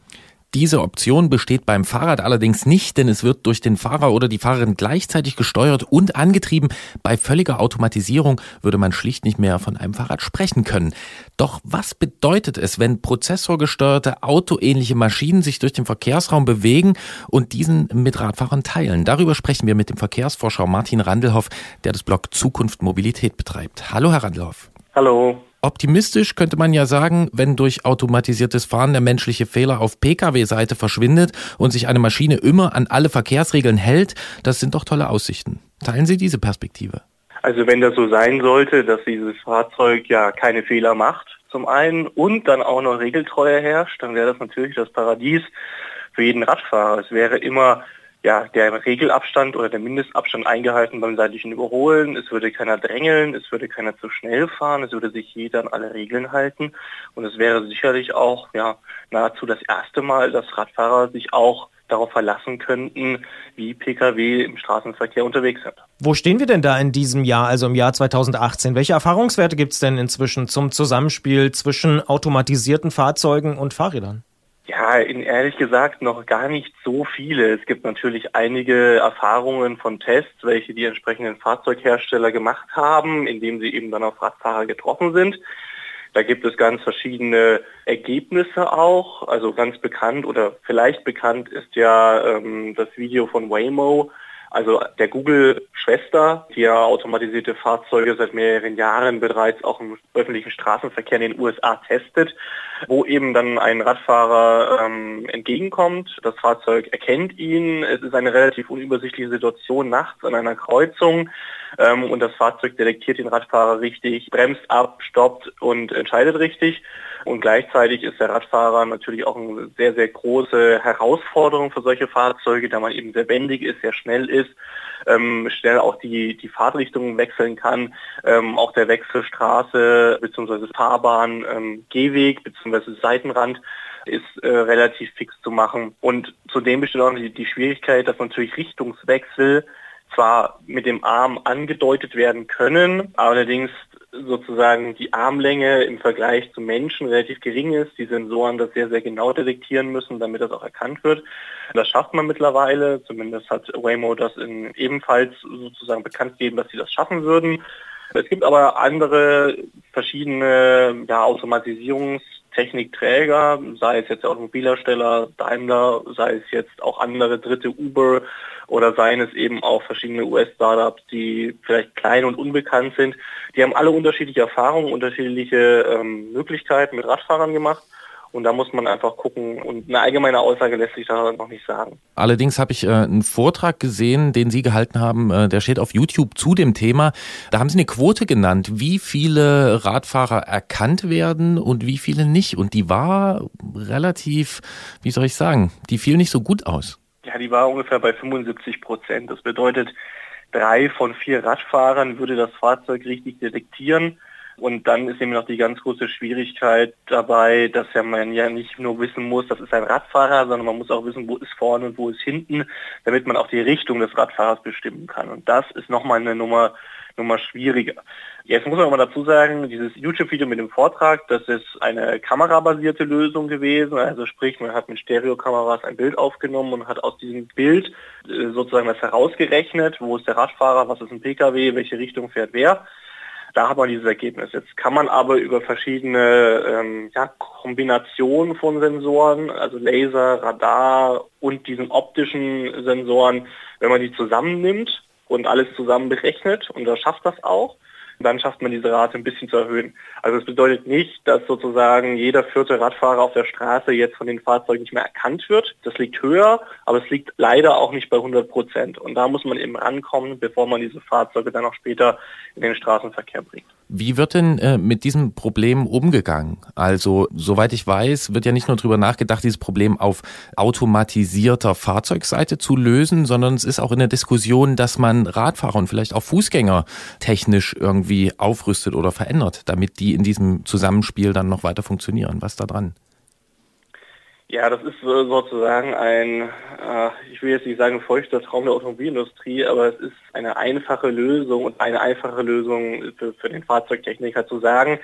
Diese Option besteht beim Fahrrad allerdings nicht, denn es wird durch den Fahrer oder die Fahrerin gleichzeitig gesteuert und angetrieben. Bei völliger Automatisierung würde man schlicht nicht mehr von einem Fahrrad sprechen können. Doch was bedeutet es, wenn prozessorgesteuerte autoähnliche Maschinen sich durch den Verkehrsraum bewegen und diesen mit Radfahrern teilen? Darüber sprechen wir mit dem Verkehrsforscher Martin Randelhoff, der das Blog Zukunft Mobilität betreibt. Hallo, Herr Randelhoff. Hallo. Optimistisch könnte man ja sagen, wenn durch automatisiertes Fahren der menschliche Fehler auf Pkw-Seite verschwindet und sich eine Maschine immer an alle Verkehrsregeln hält, das sind doch tolle Aussichten. Teilen Sie diese Perspektive? Also wenn das so sein sollte, dass dieses Fahrzeug ja keine Fehler macht, zum einen, und dann auch noch Regeltreue herrscht, dann wäre das natürlich das Paradies für jeden Radfahrer. Es wäre immer ja, der Regelabstand oder der Mindestabstand eingehalten beim seitlichen Überholen. Es würde keiner drängeln, es würde keiner zu schnell fahren, es würde sich jeder an alle Regeln halten. Und es wäre sicherlich auch ja, nahezu das erste Mal, dass Radfahrer sich auch darauf verlassen könnten, wie Pkw im Straßenverkehr unterwegs sind. Wo stehen wir denn da in diesem Jahr, also im Jahr 2018? Welche Erfahrungswerte gibt es denn inzwischen zum Zusammenspiel zwischen automatisierten Fahrzeugen und Fahrrädern? Ja, ehrlich gesagt noch gar nicht so viele. Es gibt natürlich einige Erfahrungen von Tests, welche die entsprechenden Fahrzeughersteller gemacht haben, indem sie eben dann auf Radfahrer getroffen sind. Da gibt es ganz verschiedene Ergebnisse auch. Also ganz bekannt oder vielleicht bekannt ist ja ähm, das Video von Waymo, also der Google-Schwester, die ja automatisierte Fahrzeuge seit mehreren Jahren bereits auch im öffentlichen Straßenverkehr in den USA testet, wo eben dann ein Radfahrer ähm, entgegenkommt. Das Fahrzeug erkennt ihn. Es ist eine relativ unübersichtliche Situation nachts an einer Kreuzung ähm, und das Fahrzeug detektiert den Radfahrer richtig, bremst ab, stoppt und entscheidet richtig. Und gleichzeitig ist der Radfahrer natürlich auch eine sehr, sehr große Herausforderung für solche Fahrzeuge, da man eben sehr wendig ist, sehr schnell ist, ähm, schnell auch die, die Fahrtrichtung wechseln kann, ähm, auch der Wechsel Straße bzw. Fahrbahn, ähm, Gehweg bzw. Seitenrand ist äh, relativ fix zu machen. Und zudem besteht auch die, die Schwierigkeit, dass natürlich Richtungswechsel zwar mit dem Arm angedeutet werden können, allerdings sozusagen die Armlänge im Vergleich zu Menschen relativ gering ist, die Sensoren das sehr, sehr genau detektieren müssen, damit das auch erkannt wird. Das schafft man mittlerweile, zumindest hat Waymo das in, ebenfalls sozusagen bekannt gegeben, dass sie das schaffen würden. Es gibt aber andere verschiedene ja, Automatisierungstechnikträger, sei es jetzt der Automobilhersteller Daimler, sei es jetzt auch andere dritte Uber oder seien es eben auch verschiedene US-Startups, die vielleicht klein und unbekannt sind. Die haben alle unterschiedliche Erfahrungen, unterschiedliche ähm, Möglichkeiten mit Radfahrern gemacht. Und da muss man einfach gucken. Und eine allgemeine Aussage lässt sich da noch nicht sagen. Allerdings habe ich äh, einen Vortrag gesehen, den Sie gehalten haben, äh, der steht auf YouTube zu dem Thema. Da haben Sie eine Quote genannt, wie viele Radfahrer erkannt werden und wie viele nicht. Und die war relativ, wie soll ich sagen, die fiel nicht so gut aus. Ja, die war ungefähr bei 75 Prozent. Das bedeutet, drei von vier Radfahrern würde das Fahrzeug richtig detektieren. Und dann ist eben noch die ganz große Schwierigkeit dabei, dass ja man ja nicht nur wissen muss, das ist ein Radfahrer, sondern man muss auch wissen, wo ist vorne und wo ist hinten, damit man auch die Richtung des Radfahrers bestimmen kann. Und das ist nochmal eine Nummer, Nummer schwieriger. Jetzt muss man aber dazu sagen, dieses YouTube-Video mit dem Vortrag, das ist eine kamerabasierte Lösung gewesen. Also sprich, man hat mit Stereokameras ein Bild aufgenommen und hat aus diesem Bild äh, sozusagen das herausgerechnet, wo ist der Radfahrer, was ist ein Pkw, welche Richtung fährt wer. Da hat man dieses Ergebnis. Jetzt kann man aber über verschiedene ähm, ja, Kombinationen von Sensoren, also Laser, Radar und diesen optischen Sensoren, wenn man die zusammennimmt und alles zusammen berechnet, und das schafft das auch, dann schafft man diese Rate ein bisschen zu erhöhen. Also es bedeutet nicht, dass sozusagen jeder vierte Radfahrer auf der Straße jetzt von den Fahrzeugen nicht mehr erkannt wird. Das liegt höher, aber es liegt leider auch nicht bei 100 Prozent. Und da muss man eben rankommen, bevor man diese Fahrzeuge dann auch später in den Straßenverkehr bringt. Wie wird denn äh, mit diesem Problem umgegangen? Also, soweit ich weiß, wird ja nicht nur darüber nachgedacht, dieses Problem auf automatisierter Fahrzeugseite zu lösen, sondern es ist auch in der Diskussion, dass man Radfahrer und vielleicht auch Fußgänger technisch irgendwie aufrüstet oder verändert, damit die in diesem Zusammenspiel dann noch weiter funktionieren. Was da dran? Ja, das ist sozusagen ein, äh, ich will jetzt nicht sagen feuchter Traum der Automobilindustrie, aber es ist eine einfache Lösung und eine einfache Lösung für, für den Fahrzeugtechniker zu sagen,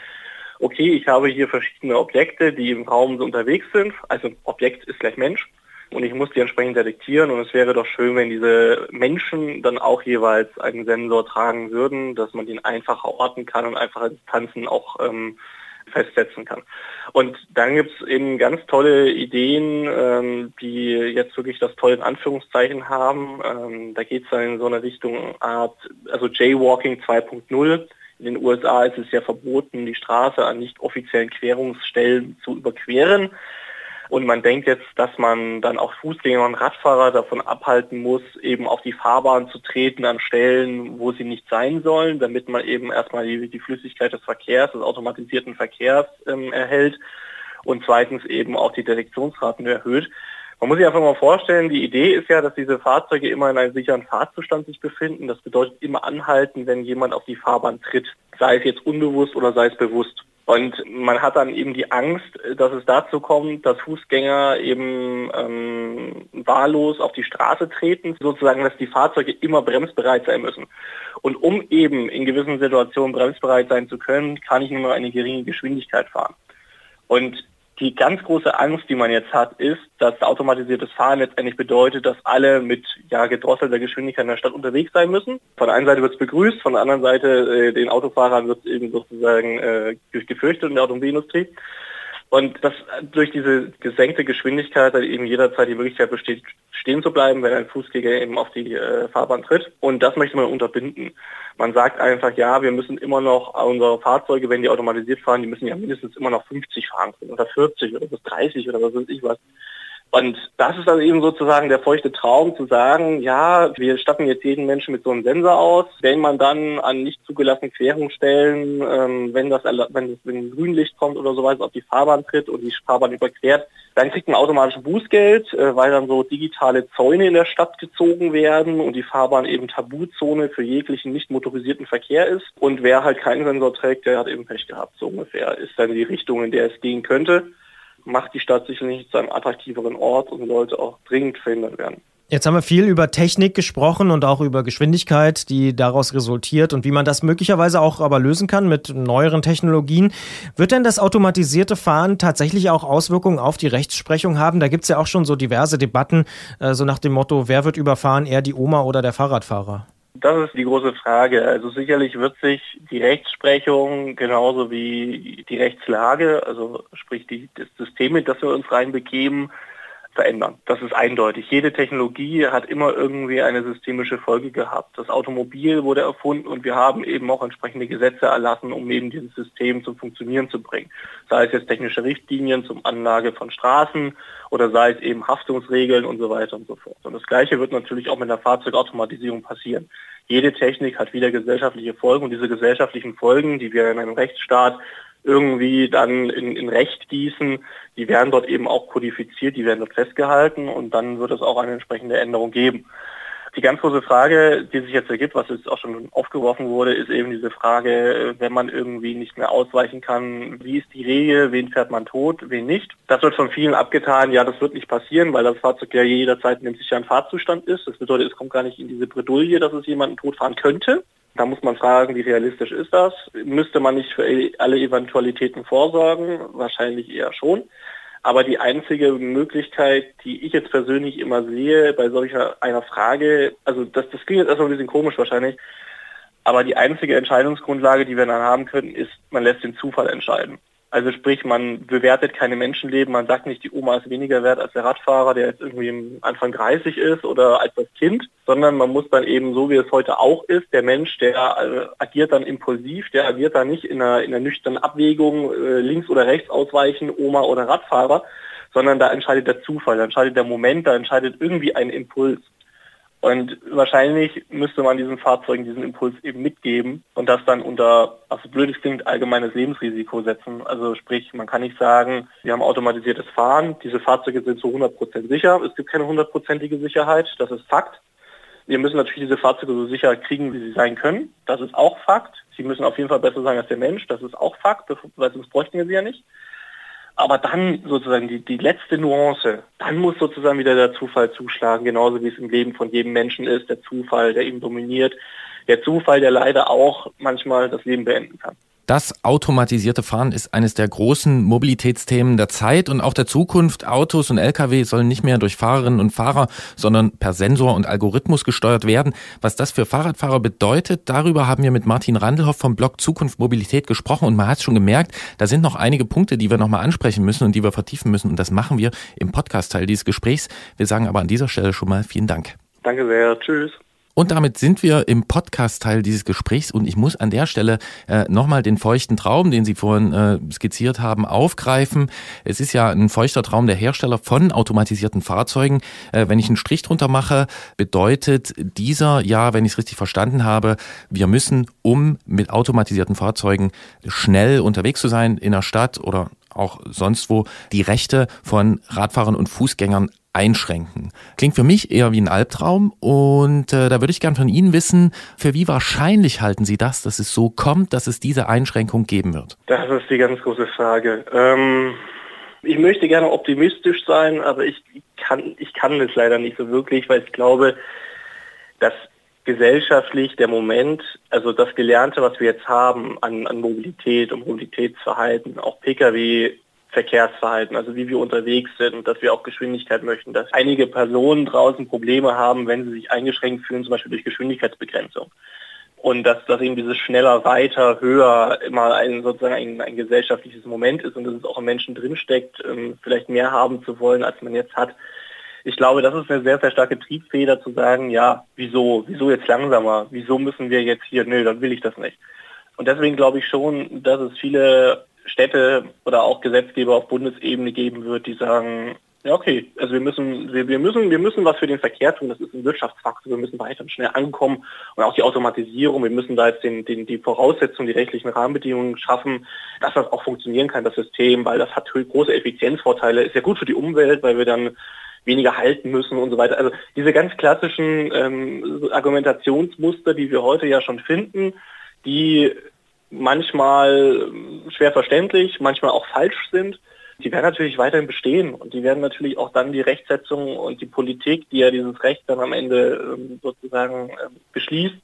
okay, ich habe hier verschiedene Objekte, die im Raum unterwegs sind, also Objekt ist gleich Mensch. Und ich muss die entsprechend detektieren. Und es wäre doch schön, wenn diese Menschen dann auch jeweils einen Sensor tragen würden, dass man den einfacher orten kann und einfache Distanzen auch ähm, festsetzen kann. Und dann gibt es eben ganz tolle Ideen, ähm, die jetzt wirklich das tolle in Anführungszeichen haben. Ähm, da geht es dann in so eine Richtung Art, also Jaywalking 2.0. In den USA ist es ja verboten, die Straße an nicht offiziellen Querungsstellen zu überqueren. Und man denkt jetzt, dass man dann auch Fußgänger und Radfahrer davon abhalten muss, eben auf die Fahrbahn zu treten an Stellen, wo sie nicht sein sollen, damit man eben erstmal die, die Flüssigkeit des Verkehrs, des automatisierten Verkehrs ähm, erhält und zweitens eben auch die Detektionsraten erhöht. Man muss sich einfach mal vorstellen, die Idee ist ja, dass diese Fahrzeuge immer in einem sicheren Fahrzustand sich befinden. Das bedeutet immer anhalten, wenn jemand auf die Fahrbahn tritt, sei es jetzt unbewusst oder sei es bewusst. Und man hat dann eben die Angst, dass es dazu kommt, dass Fußgänger eben ähm, wahllos auf die Straße treten, sozusagen, dass die Fahrzeuge immer bremsbereit sein müssen. Und um eben in gewissen Situationen bremsbereit sein zu können, kann ich nur eine geringe Geschwindigkeit fahren. Und die ganz große Angst, die man jetzt hat, ist, dass automatisiertes Fahren letztendlich bedeutet, dass alle mit ja, gedrosselter Geschwindigkeit in der Stadt unterwegs sein müssen. Von der einen Seite wird es begrüßt, von der anderen Seite äh, den Autofahrern wird es eben sozusagen äh, gefürchtet in der Automobilindustrie. Und dass durch diese gesenkte Geschwindigkeit dann eben jederzeit die Möglichkeit besteht, stehen zu bleiben, wenn ein Fußgänger eben auf die äh, Fahrbahn tritt. Und das möchte man unterbinden. Man sagt einfach, ja, wir müssen immer noch unsere Fahrzeuge, wenn die automatisiert fahren, die müssen ja mindestens immer noch 50 fahren können oder 40 oder bis 30 oder was weiß ich was. Und das ist dann eben sozusagen der feuchte Traum zu sagen, ja, wir statten jetzt jeden Menschen mit so einem Sensor aus. Wenn man dann an nicht zugelassenen Querungsstellen, ähm, wenn das wenn, das, wenn Grünlicht kommt oder sowas auf die Fahrbahn tritt und die Fahrbahn überquert, dann kriegt man automatisch Bußgeld, äh, weil dann so digitale Zäune in der Stadt gezogen werden und die Fahrbahn eben Tabuzone für jeglichen nicht motorisierten Verkehr ist. Und wer halt keinen Sensor trägt, der hat eben Pech gehabt. So ungefähr ist dann die Richtung, in der es gehen könnte macht die Stadt sicherlich zu einem attraktiveren Ort und sollte auch dringend verhindert werden. Jetzt haben wir viel über Technik gesprochen und auch über Geschwindigkeit, die daraus resultiert und wie man das möglicherweise auch aber lösen kann mit neueren Technologien. Wird denn das automatisierte Fahren tatsächlich auch Auswirkungen auf die Rechtsprechung haben? Da gibt es ja auch schon so diverse Debatten, äh, so nach dem Motto, wer wird überfahren, eher die Oma oder der Fahrradfahrer? Das ist die große Frage. Also sicherlich wird sich die Rechtsprechung genauso wie die Rechtslage, also sprich die, das System, in das wir uns reinbegeben, verändern. Das ist eindeutig. Jede Technologie hat immer irgendwie eine systemische Folge gehabt. Das Automobil wurde erfunden und wir haben eben auch entsprechende Gesetze erlassen, um eben dieses System zum Funktionieren zu bringen. Sei es jetzt technische Richtlinien zum Anlage von Straßen oder sei es eben Haftungsregeln und so weiter und so fort. Und das Gleiche wird natürlich auch mit der Fahrzeugautomatisierung passieren. Jede Technik hat wieder gesellschaftliche Folgen und diese gesellschaftlichen Folgen, die wir in einem Rechtsstaat irgendwie dann in, in Recht gießen, die werden dort eben auch kodifiziert, die werden dort festgehalten und dann wird es auch eine entsprechende Änderung geben. Die ganz große Frage, die sich jetzt ergibt, was jetzt auch schon aufgeworfen wurde, ist eben diese Frage, wenn man irgendwie nicht mehr ausweichen kann, wie ist die Regel, wen fährt man tot, wen nicht. Das wird von vielen abgetan, ja, das wird nicht passieren, weil das Fahrzeug ja jederzeit in einem sicheren Fahrzustand ist. Das bedeutet, es kommt gar nicht in diese Bredouille, dass es jemanden totfahren könnte. Da muss man fragen, wie realistisch ist das? Müsste man nicht für alle Eventualitäten vorsorgen? Wahrscheinlich eher schon. Aber die einzige Möglichkeit, die ich jetzt persönlich immer sehe bei solcher einer Frage, also das, das klingt jetzt erstmal ein bisschen komisch wahrscheinlich, aber die einzige Entscheidungsgrundlage, die wir dann haben können, ist, man lässt den Zufall entscheiden. Also sprich, man bewertet keine Menschenleben, man sagt nicht, die Oma ist weniger wert als der Radfahrer, der jetzt irgendwie Anfang 30 ist oder als das Kind, sondern man muss dann eben, so wie es heute auch ist, der Mensch, der äh, agiert dann impulsiv, der agiert dann nicht in einer, in einer nüchternen Abwägung, äh, links oder rechts ausweichen, Oma oder Radfahrer, sondern da entscheidet der Zufall, da entscheidet der Moment, da entscheidet irgendwie ein Impuls. Und wahrscheinlich müsste man diesen Fahrzeugen diesen Impuls eben mitgeben und das dann unter, also blödes klingt, allgemeines Lebensrisiko setzen. Also sprich, man kann nicht sagen, wir haben automatisiertes Fahren, diese Fahrzeuge sind zu 100% sicher. Es gibt keine hundertprozentige Sicherheit, das ist Fakt. Wir müssen natürlich diese Fahrzeuge so sicher kriegen, wie sie sein können. Das ist auch Fakt. Sie müssen auf jeden Fall besser sein als der Mensch. Das ist auch Fakt, weil sonst bräuchten wir sie ja nicht. Aber dann sozusagen die, die letzte Nuance, dann muss sozusagen wieder der Zufall zuschlagen, genauso wie es im Leben von jedem Menschen ist, der Zufall, der ihn dominiert, der Zufall, der leider auch manchmal das Leben beenden kann. Das automatisierte Fahren ist eines der großen Mobilitätsthemen der Zeit und auch der Zukunft. Autos und Lkw sollen nicht mehr durch Fahrerinnen und Fahrer, sondern per Sensor und Algorithmus gesteuert werden. Was das für Fahrradfahrer bedeutet, darüber haben wir mit Martin Randelhoff vom Blog Zukunft Mobilität gesprochen und man hat schon gemerkt, da sind noch einige Punkte, die wir nochmal ansprechen müssen und die wir vertiefen müssen und das machen wir im Podcast-Teil dieses Gesprächs. Wir sagen aber an dieser Stelle schon mal vielen Dank. Danke sehr. Tschüss. Und damit sind wir im Podcast-Teil dieses Gesprächs und ich muss an der Stelle äh, nochmal den feuchten Traum, den Sie vorhin äh, skizziert haben, aufgreifen. Es ist ja ein feuchter Traum der Hersteller von automatisierten Fahrzeugen. Äh, wenn ich einen Strich drunter mache, bedeutet dieser, ja, wenn ich es richtig verstanden habe, wir müssen, um mit automatisierten Fahrzeugen schnell unterwegs zu sein in der Stadt oder auch sonst wo, die Rechte von Radfahrern und Fußgängern einschränken. Klingt für mich eher wie ein Albtraum und äh, da würde ich gern von Ihnen wissen, für wie wahrscheinlich halten Sie das, dass es so kommt, dass es diese Einschränkung geben wird? Das ist die ganz große Frage. Ähm, ich möchte gerne optimistisch sein, aber ich kann, ich kann es leider nicht so wirklich, weil ich glaube, dass gesellschaftlich der Moment, also das Gelernte, was wir jetzt haben an, an Mobilität und Mobilitätsverhalten, auch Pkw Verkehrsverhalten, also wie wir unterwegs sind, dass wir auch Geschwindigkeit möchten, dass einige Personen draußen Probleme haben, wenn sie sich eingeschränkt fühlen, zum Beispiel durch Geschwindigkeitsbegrenzung. Und dass, dass eben dieses schneller, weiter, höher immer ein sozusagen ein, ein gesellschaftliches Moment ist und dass es auch im Menschen drinsteckt, ähm, vielleicht mehr haben zu wollen, als man jetzt hat. Ich glaube, das ist eine sehr, sehr starke Triebfeder zu sagen, ja, wieso, wieso jetzt langsamer? Wieso müssen wir jetzt hier, nö, dann will ich das nicht. Und deswegen glaube ich schon, dass es viele Städte oder auch Gesetzgeber auf Bundesebene geben wird, die sagen, ja okay, also wir müssen, wir, wir, müssen, wir müssen was für den Verkehr tun, das ist ein Wirtschaftsfaktor, wir müssen weiter und schnell ankommen und auch die Automatisierung, wir müssen da jetzt den, den, die Voraussetzungen, die rechtlichen Rahmenbedingungen schaffen, dass das auch funktionieren kann, das System, weil das hat große Effizienzvorteile, ist ja gut für die Umwelt, weil wir dann weniger halten müssen und so weiter. Also diese ganz klassischen ähm, Argumentationsmuster, die wir heute ja schon finden, die manchmal ähm, schwer verständlich, manchmal auch falsch sind, die werden natürlich weiterhin bestehen und die werden natürlich auch dann die Rechtsetzung und die Politik, die ja dieses Recht dann am Ende ähm, sozusagen ähm, beschließt,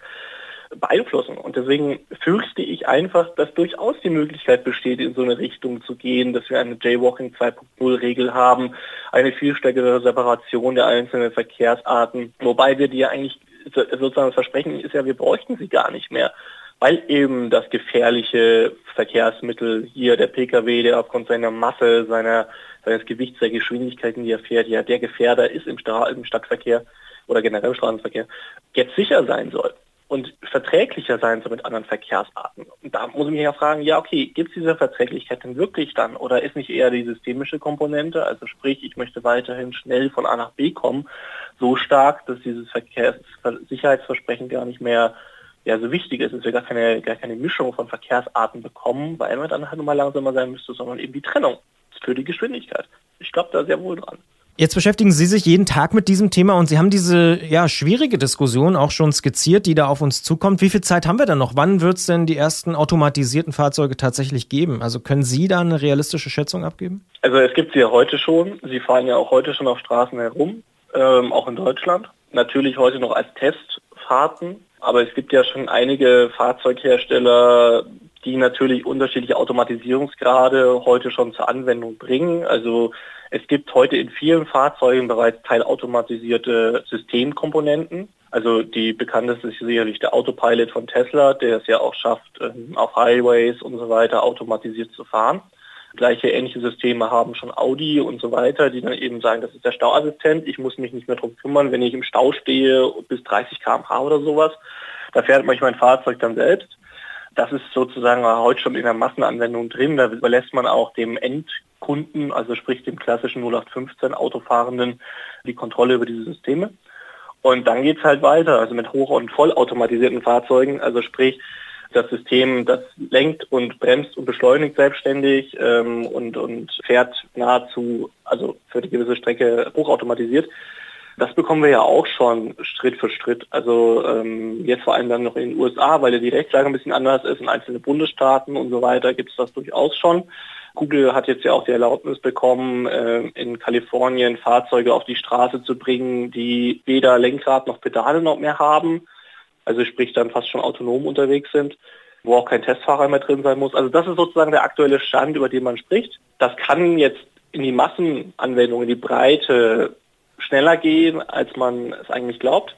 beeinflussen. Und deswegen fürchte ich einfach, dass durchaus die Möglichkeit besteht, in so eine Richtung zu gehen, dass wir eine Jaywalking 2.0 Regel haben, eine viel stärkere Separation der einzelnen Verkehrsarten, wobei wir die ja eigentlich sozusagen Versprechen ist ja, wir bräuchten sie gar nicht mehr weil eben das gefährliche Verkehrsmittel hier, der Pkw, der aufgrund seiner Masse, seiner, seines Gewichts, der Geschwindigkeiten, die er fährt, ja der Gefährder ist im, Stra im Stadtverkehr oder generell im Straßenverkehr, jetzt sicher sein soll und verträglicher sein soll mit anderen Verkehrsarten. Und da muss ich mich ja fragen, ja okay, gibt es diese Verträglichkeit denn wirklich dann oder ist nicht eher die systemische Komponente, also sprich, ich möchte weiterhin schnell von A nach B kommen, so stark, dass dieses Verkehrssicherheitsversprechen gar nicht mehr ja so wichtig ist, dass wir gar keine, gar keine Mischung von Verkehrsarten bekommen, weil man dann halt nochmal langsamer sein müsste, sondern eben die Trennung für die Geschwindigkeit. Ich glaube da sehr wohl dran. Jetzt beschäftigen Sie sich jeden Tag mit diesem Thema und Sie haben diese ja, schwierige Diskussion auch schon skizziert, die da auf uns zukommt. Wie viel Zeit haben wir denn noch? Wann wird es denn die ersten automatisierten Fahrzeuge tatsächlich geben? Also können Sie da eine realistische Schätzung abgeben? Also es gibt sie ja heute schon. Sie fahren ja auch heute schon auf Straßen herum, ähm, auch in Deutschland. Natürlich heute noch als Testfahrten, aber es gibt ja schon einige Fahrzeughersteller, die natürlich unterschiedliche Automatisierungsgrade heute schon zur Anwendung bringen. Also es gibt heute in vielen Fahrzeugen bereits teilautomatisierte Systemkomponenten. Also die bekannteste ist sicherlich der Autopilot von Tesla, der es ja auch schafft, ähm, auf Highways und so weiter automatisiert zu fahren. Gleiche ähnliche Systeme haben schon Audi und so weiter, die dann eben sagen, das ist der Stauassistent, ich muss mich nicht mehr darum kümmern, wenn ich im Stau stehe bis 30 km/h oder sowas. Da fährt manchmal ein Fahrzeug dann selbst. Das ist sozusagen heute schon in der Massenanwendung drin. Da überlässt man auch dem Endkunden, also sprich dem klassischen 0815 Autofahrenden, die Kontrolle über diese Systeme. Und dann geht es halt weiter, also mit hoch- und vollautomatisierten Fahrzeugen, also sprich das System, das lenkt und bremst und beschleunigt selbstständig ähm, und, und fährt nahezu, also für die gewisse Strecke hochautomatisiert. Das bekommen wir ja auch schon Schritt für Schritt. Also ähm, jetzt vor allem dann noch in den USA, weil ja die Rechtslage ein bisschen anders ist, in einzelnen Bundesstaaten und so weiter gibt es das durchaus schon. Google hat jetzt ja auch die Erlaubnis bekommen, äh, in Kalifornien Fahrzeuge auf die Straße zu bringen, die weder Lenkrad noch Pedale noch mehr haben. Also sprich dann fast schon autonom unterwegs sind, wo auch kein Testfahrer mehr drin sein muss. Also das ist sozusagen der aktuelle Stand, über den man spricht. Das kann jetzt in die Massenanwendung, in die Breite schneller gehen, als man es eigentlich glaubt.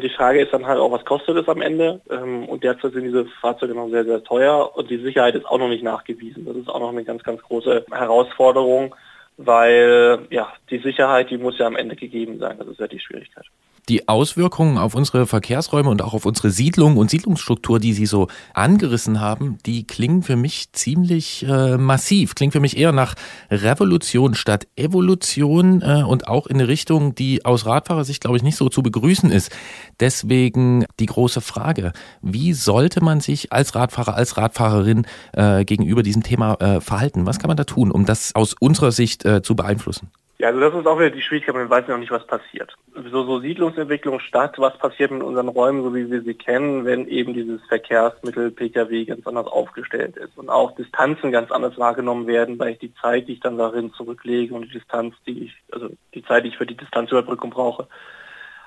Die Frage ist dann halt auch, was kostet es am Ende? Ähm, und derzeit sind diese Fahrzeuge noch sehr, sehr teuer und die Sicherheit ist auch noch nicht nachgewiesen. Das ist auch noch eine ganz, ganz große Herausforderung, weil ja, die Sicherheit, die muss ja am Ende gegeben sein. Das ist ja die Schwierigkeit die Auswirkungen auf unsere Verkehrsräume und auch auf unsere Siedlung und Siedlungsstruktur, die Sie so angerissen haben, die klingen für mich ziemlich äh, massiv, klingen für mich eher nach Revolution statt Evolution äh, und auch in eine Richtung, die aus Radfahrersicht, glaube ich, nicht so zu begrüßen ist. Deswegen die große Frage, wie sollte man sich als Radfahrer, als Radfahrerin äh, gegenüber diesem Thema äh, verhalten? Was kann man da tun, um das aus unserer Sicht äh, zu beeinflussen? Ja, also das ist auch wieder die Schwierigkeit, man weiß noch nicht, was passiert. So, so Siedlungsentwicklung statt, was passiert mit unseren Räumen, so wie wir sie kennen, wenn eben dieses Verkehrsmittel Pkw ganz anders aufgestellt ist und auch Distanzen ganz anders wahrgenommen werden, weil ich die Zeit, die ich dann darin zurücklege und die Distanz, die ich, also die Zeit, die ich für die Distanzüberbrückung brauche,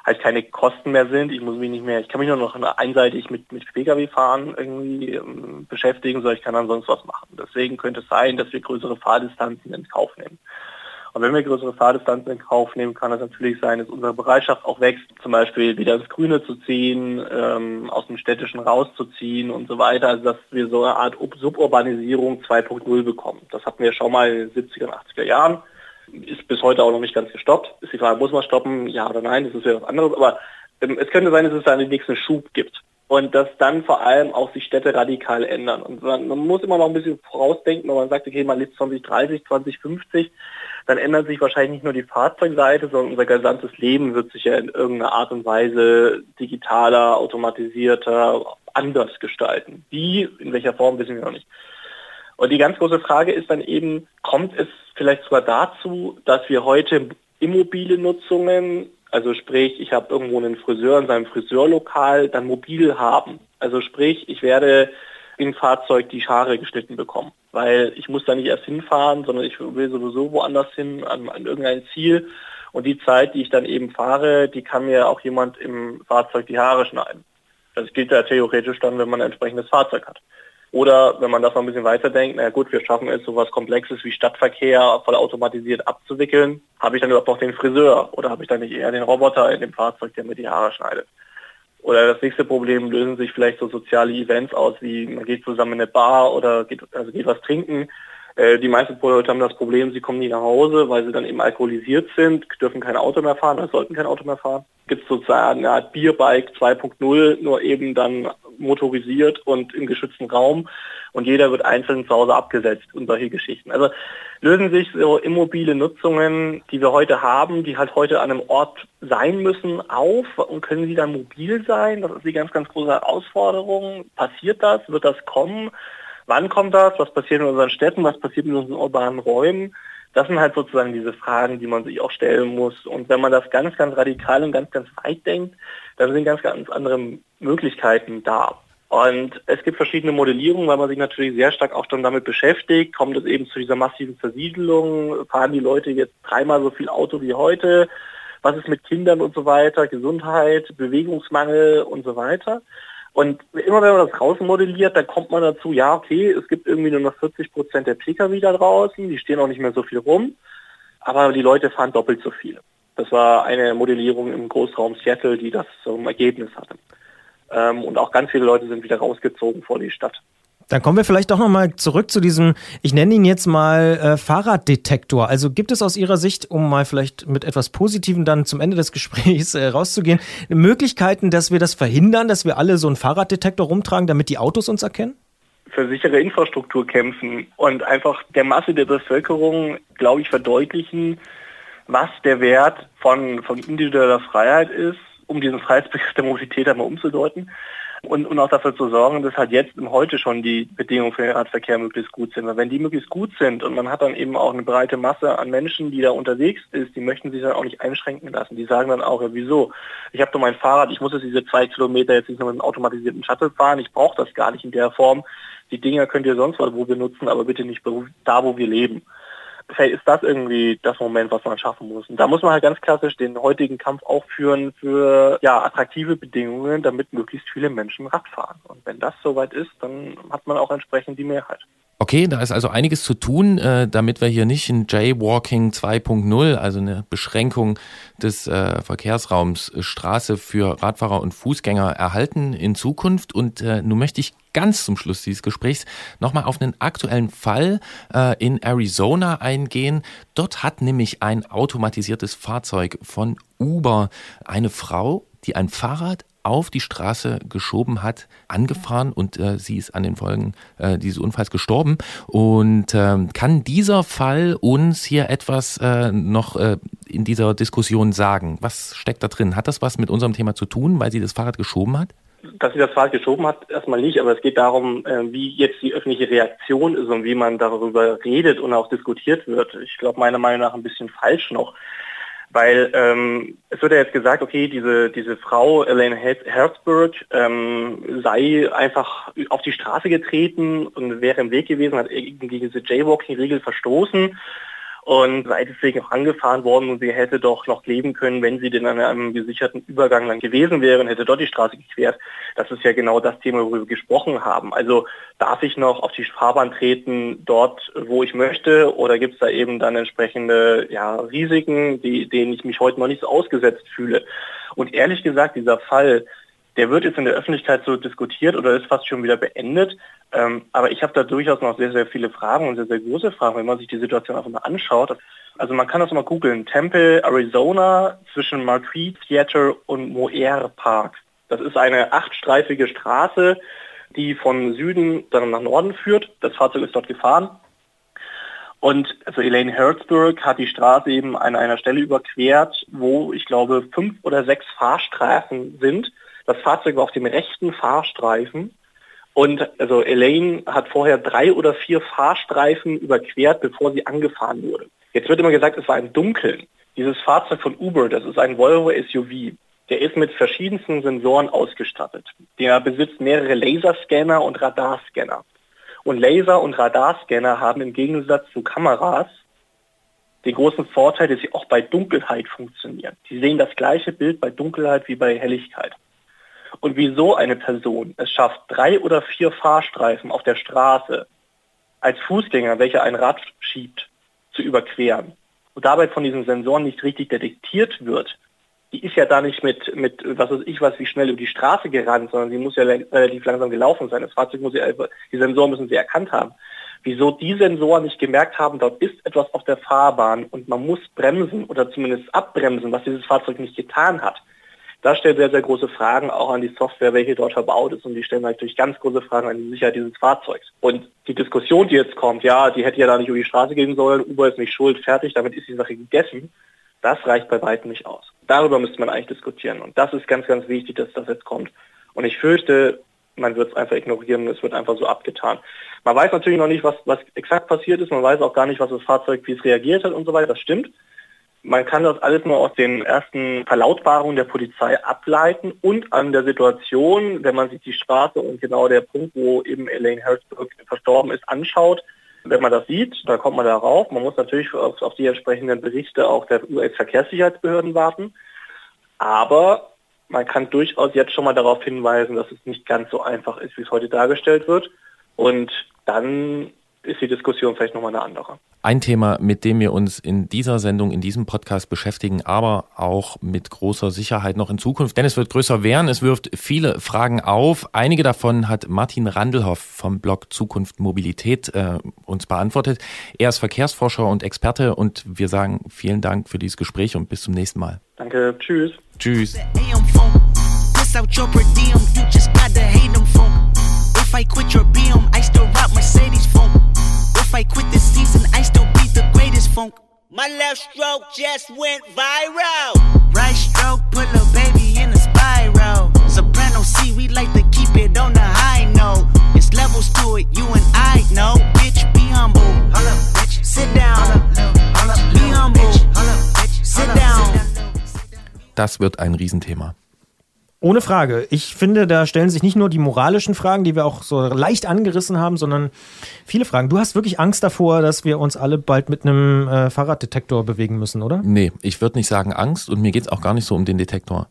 halt keine Kosten mehr sind. Ich muss mich nicht mehr, ich kann mich nur noch einseitig mit, mit Pkw fahren irgendwie ähm, beschäftigen, sondern ich kann dann sonst was machen. Deswegen könnte es sein, dass wir größere Fahrdistanzen in Kauf nehmen. Und wenn wir größere Fahrdistanzen in Kauf nehmen, kann es natürlich sein, dass unsere Bereitschaft auch wächst, zum Beispiel wieder ins Grüne zu ziehen, ähm, aus dem Städtischen rauszuziehen und so weiter. Also dass wir so eine Art Suburbanisierung 2.0 bekommen. Das hatten wir schon mal in den 70er und 80er Jahren. Ist bis heute auch noch nicht ganz gestoppt. Ist die Frage, muss man stoppen? Ja oder nein? Das ist ja was anderes. Aber ähm, es könnte sein, dass es da einen nächsten Schub gibt und dass dann vor allem auch sich Städte radikal ändern. Und man, man, muss immer noch ein bisschen vorausdenken, wenn man sagt, okay, man lebt 2030, 2050, dann ändert sich wahrscheinlich nicht nur die Fahrzeugseite, sondern unser gesamtes Leben wird sich ja in irgendeiner Art und Weise digitaler, automatisierter, anders gestalten. Wie, in welcher Form, wissen wir noch nicht. Und die ganz große Frage ist dann eben, kommt es vielleicht sogar dazu, dass wir heute immobile Nutzungen, also sprich, ich habe irgendwo einen Friseur in seinem Friseurlokal, dann mobil haben. Also sprich, ich werde im Fahrzeug die Haare geschnitten bekommen. Weil ich muss da nicht erst hinfahren, sondern ich will sowieso woanders hin, an, an irgendein Ziel. Und die Zeit, die ich dann eben fahre, die kann mir auch jemand im Fahrzeug die Haare schneiden. Das gilt ja theoretisch dann, wenn man ein entsprechendes Fahrzeug hat. Oder wenn man das noch ein bisschen weiter denkt, na gut, wir schaffen es, sowas Komplexes wie Stadtverkehr voll automatisiert abzuwickeln, habe ich dann überhaupt noch den Friseur oder habe ich dann nicht eher den Roboter in dem Fahrzeug, der mir die Haare schneidet? Oder das nächste Problem lösen sich vielleicht so soziale Events aus, wie man geht zusammen in eine Bar oder geht, also geht was trinken. Äh, die meisten Leute haben das Problem, sie kommen nie nach Hause, weil sie dann eben alkoholisiert sind, dürfen kein Auto mehr fahren oder sollten kein Auto mehr fahren. Gibt es sozusagen eine Art Bierbike 2.0, nur eben dann motorisiert und im geschützten Raum und jeder wird einzeln zu Hause abgesetzt und solche Geschichten. Also lösen sich so immobile Nutzungen, die wir heute haben, die halt heute an einem Ort sein müssen, auf und können sie dann mobil sein? Das ist die ganz, ganz große Herausforderung. Passiert das? Wird das kommen? Wann kommt das? Was passiert in unseren Städten? Was passiert in unseren urbanen Räumen? Das sind halt sozusagen diese Fragen, die man sich auch stellen muss. Und wenn man das ganz, ganz radikal und ganz, ganz weit denkt, dann sind ganz, ganz andere Möglichkeiten da. Und es gibt verschiedene Modellierungen, weil man sich natürlich sehr stark auch schon damit beschäftigt. Kommt es eben zu dieser massiven Versiedelung? Fahren die Leute jetzt dreimal so viel Auto wie heute? Was ist mit Kindern und so weiter? Gesundheit, Bewegungsmangel und so weiter. Und immer wenn man das rausmodelliert, dann kommt man dazu, ja, okay, es gibt irgendwie nur noch 40 Prozent der Pkw da draußen, die stehen auch nicht mehr so viel rum, aber die Leute fahren doppelt so viel. Das war eine Modellierung im Großraum Seattle, die das zum Ergebnis hatte. Ähm, und auch ganz viele Leute sind wieder rausgezogen vor die Stadt. Dann kommen wir vielleicht doch nochmal zurück zu diesem, ich nenne ihn jetzt mal äh, Fahrraddetektor. Also gibt es aus Ihrer Sicht, um mal vielleicht mit etwas Positivem dann zum Ende des Gesprächs äh, rauszugehen, Möglichkeiten, dass wir das verhindern, dass wir alle so einen Fahrraddetektor rumtragen, damit die Autos uns erkennen? Für sichere Infrastruktur kämpfen und einfach der Masse der Bevölkerung, glaube ich, verdeutlichen, was der Wert von, von individueller Freiheit ist um diesen Freiheitsbegriff der Mobilität einmal umzudeuten und, und auch dafür zu sorgen, dass halt jetzt im Heute schon die Bedingungen für den Radverkehr möglichst gut sind. Weil wenn die möglichst gut sind und man hat dann eben auch eine breite Masse an Menschen, die da unterwegs ist, die möchten sich dann auch nicht einschränken lassen. Die sagen dann auch, ja, wieso? Ich habe doch mein Fahrrad, ich muss jetzt diese zwei Kilometer jetzt nicht nur mit einem automatisierten Shuttle fahren, ich brauche das gar nicht in der Form. Die Dinger könnt ihr sonst wo benutzen, aber bitte nicht da, wo wir leben vielleicht ist das irgendwie das Moment, was man schaffen muss. Und da muss man halt ganz klassisch den heutigen Kampf auch führen für ja, attraktive Bedingungen, damit möglichst viele Menschen Rad fahren. Und wenn das soweit ist, dann hat man auch entsprechend die Mehrheit. Okay, da ist also einiges zu tun, äh, damit wir hier nicht ein Jaywalking 2.0, also eine Beschränkung des äh, Verkehrsraums äh, Straße für Radfahrer und Fußgänger erhalten in Zukunft. Und nun möchte ich ganz zum Schluss dieses Gesprächs nochmal auf einen aktuellen Fall in Arizona eingehen. Dort hat nämlich ein automatisiertes Fahrzeug von Uber eine Frau, die ein Fahrrad auf die Straße geschoben hat, angefahren und äh, sie ist an den Folgen äh, dieses Unfalls gestorben. Und äh, kann dieser Fall uns hier etwas äh, noch äh, in dieser Diskussion sagen? Was steckt da drin? Hat das was mit unserem Thema zu tun, weil sie das Fahrrad geschoben hat? dass sie das Fahrrad geschoben hat, erstmal nicht, aber es geht darum, äh, wie jetzt die öffentliche Reaktion ist und wie man darüber redet und auch diskutiert wird. Ich glaube meiner Meinung nach ein bisschen falsch noch. Weil ähm, es wird ja jetzt gesagt, okay, diese, diese Frau, Elaine Herzberg, ähm, sei einfach auf die Straße getreten und wäre im Weg gewesen, hat gegen diese Jaywalking-Regel verstoßen und sei deswegen auch angefahren worden und sie hätte doch noch leben können, wenn sie denn an einem gesicherten Übergang lang gewesen wäre und hätte dort die Straße gequert. Das ist ja genau das Thema, worüber wir gesprochen haben. Also darf ich noch auf die Fahrbahn treten, dort, wo ich möchte, oder gibt es da eben dann entsprechende ja, Risiken, die, denen ich mich heute noch nicht so ausgesetzt fühle? Und ehrlich gesagt, dieser Fall, der wird jetzt in der Öffentlichkeit so diskutiert oder ist fast schon wieder beendet. Ähm, aber ich habe da durchaus noch sehr, sehr viele Fragen und sehr, sehr große Fragen, wenn man sich die Situation einfach mal anschaut. Also man kann das mal googeln. Temple, Arizona zwischen Marquis Theater und Moer Park. Das ist eine achtstreifige Straße, die von Süden dann nach Norden führt. Das Fahrzeug ist dort gefahren. Und also Elaine Herzberg hat die Straße eben an einer Stelle überquert, wo ich glaube fünf oder sechs Fahrstreifen sind. Das Fahrzeug war auf dem rechten Fahrstreifen und also Elaine hat vorher drei oder vier Fahrstreifen überquert, bevor sie angefahren wurde. Jetzt wird immer gesagt, es war im Dunkeln. Dieses Fahrzeug von Uber, das ist ein Volvo SUV. Der ist mit verschiedensten Sensoren ausgestattet. Der besitzt mehrere Laserscanner und Radarscanner. Und Laser- und Radarscanner haben im Gegensatz zu Kameras den großen Vorteil, dass sie auch bei Dunkelheit funktionieren. Sie sehen das gleiche Bild bei Dunkelheit wie bei Helligkeit und wieso eine Person es schafft, drei oder vier Fahrstreifen auf der Straße als Fußgänger, welcher ein Rad schiebt, zu überqueren und dabei von diesen Sensoren nicht richtig detektiert wird, die ist ja da nicht mit, mit was weiß ich was, wie schnell über die Straße gerannt, sondern sie muss ja relativ langsam gelaufen sein. Das Fahrzeug muss ja, die Sensoren müssen sie erkannt haben. Wieso die Sensoren nicht gemerkt haben, dort ist etwas auf der Fahrbahn und man muss bremsen oder zumindest abbremsen, was dieses Fahrzeug nicht getan hat das stellt sehr, sehr große Fragen auch an die Software, welche dort verbaut ist. Und die stellen natürlich ganz große Fragen an die Sicherheit dieses Fahrzeugs. Und die Diskussion, die jetzt kommt, ja, die hätte ja da nicht über die Straße gehen sollen, Uber ist nicht schuld, fertig, damit ist die Sache gegessen. Das reicht bei weitem nicht aus. Darüber müsste man eigentlich diskutieren. Und das ist ganz, ganz wichtig, dass das jetzt kommt. Und ich fürchte, man wird es einfach ignorieren, es wird einfach so abgetan. Man weiß natürlich noch nicht, was, was exakt passiert ist, man weiß auch gar nicht, was das Fahrzeug, wie es reagiert hat und so weiter, das stimmt. Man kann das alles nur aus den ersten Verlautbarungen der Polizei ableiten und an der Situation, wenn man sich die Straße und genau der Punkt, wo eben Elaine Harrisburg verstorben ist, anschaut. Wenn man das sieht, dann kommt man darauf. Man muss natürlich auf, auf die entsprechenden Berichte auch der US-Verkehrssicherheitsbehörden warten. Aber man kann durchaus jetzt schon mal darauf hinweisen, dass es nicht ganz so einfach ist, wie es heute dargestellt wird. Und dann ist die Diskussion vielleicht nochmal eine andere. Ein Thema, mit dem wir uns in dieser Sendung, in diesem Podcast beschäftigen, aber auch mit großer Sicherheit noch in Zukunft, denn es wird größer werden. Es wirft viele Fragen auf. Einige davon hat Martin Randelhoff vom Blog Zukunft Mobilität äh, uns beantwortet. Er ist Verkehrsforscher und Experte und wir sagen vielen Dank für dieses Gespräch und bis zum nächsten Mal. Danke, tschüss. Tschüss. I quit your BM, I still rock Mercedes funk. If I quit this season, I still be the greatest funk. My left stroke just went viral. Right stroke put a baby in a spiral. Soprano C, we like to keep it on the high note. It's levels to it, you and I know. Bitch, be humble. Hold up, bitch. Sit down. Hold up, be humble. Hold up, bitch. Sit down. Das wird ein Riesenthema. Ohne Frage. Ich finde, da stellen sich nicht nur die moralischen Fragen, die wir auch so leicht angerissen haben, sondern viele Fragen. Du hast wirklich Angst davor, dass wir uns alle bald mit einem äh, Fahrraddetektor bewegen müssen, oder? Nee, ich würde nicht sagen Angst und mir geht es auch gar nicht so um den Detektor,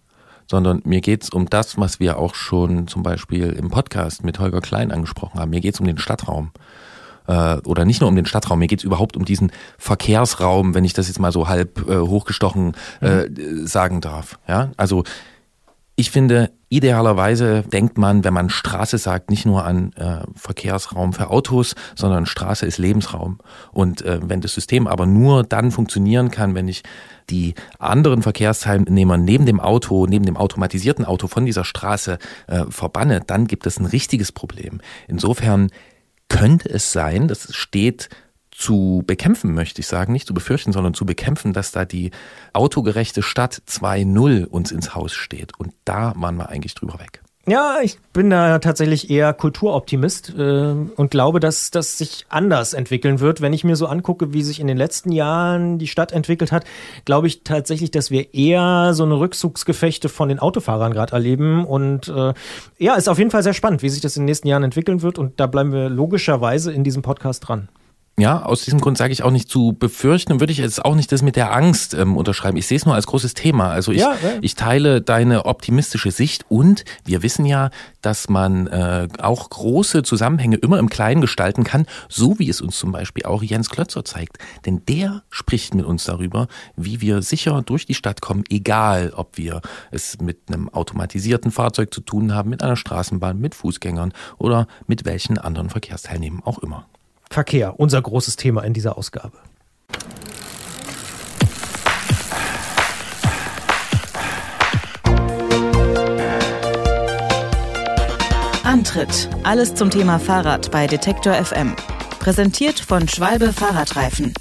sondern mir geht es um das, was wir auch schon zum Beispiel im Podcast mit Holger Klein angesprochen haben. Mir geht es um den Stadtraum Äh, oder nicht nur um den Stadtraum, mir geht es überhaupt um diesen Verkehrsraum, wenn ich das jetzt mal so halb äh, hochgestochen äh, sagen darf. Ja, also ich finde, idealerweise denkt man, wenn man Straße sagt, nicht nur an äh, Verkehrsraum für Autos, sondern Straße ist Lebensraum. Und äh, wenn das System aber nur dann funktionieren kann, wenn ich die anderen Verkehrsteilnehmer neben dem Auto, neben dem automatisierten Auto von dieser Straße äh, verbanne, dann gibt es ein richtiges Problem. Insofern könnte es sein, das steht zu bekämpfen, möchte ich sagen, nicht zu befürchten, sondern zu bekämpfen, dass da die autogerechte Stadt 2.0 uns ins Haus steht. Und da waren wir eigentlich drüber weg. Ja, ich bin da tatsächlich eher Kulturoptimist äh, und glaube, dass das sich anders entwickeln wird. Wenn ich mir so angucke, wie sich in den letzten Jahren die Stadt entwickelt hat, glaube ich tatsächlich, dass wir eher so eine Rückzugsgefechte von den Autofahrern gerade erleben. Und äh, ja, ist auf jeden Fall sehr spannend, wie sich das in den nächsten Jahren entwickeln wird. Und da bleiben wir logischerweise in diesem Podcast dran. Ja, aus diesem Grund sage ich auch nicht zu befürchten und würde ich jetzt auch nicht das mit der Angst ähm, unterschreiben. Ich sehe es nur als großes Thema. Also ich, Ja, ja. ich teile deine optimistische Sicht und wir wissen ja, dass man äh, auch große Zusammenhänge immer im Kleinen gestalten kann, so wie es uns zum Beispiel auch Jens Klötzer zeigt. Denn der spricht mit uns darüber, wie wir sicher durch die Stadt kommen, egal ob wir es mit einem automatisierten Fahrzeug zu tun haben, mit einer Straßenbahn, mit Fußgängern oder mit welchen anderen Verkehrsteilnehmern auch immer. Verkehr, unser großes Thema in dieser Ausgabe. Antritt. Alles zum Thema Fahrrad bei Detektor FM. Präsentiert von Schwalbe Fahrradreifen.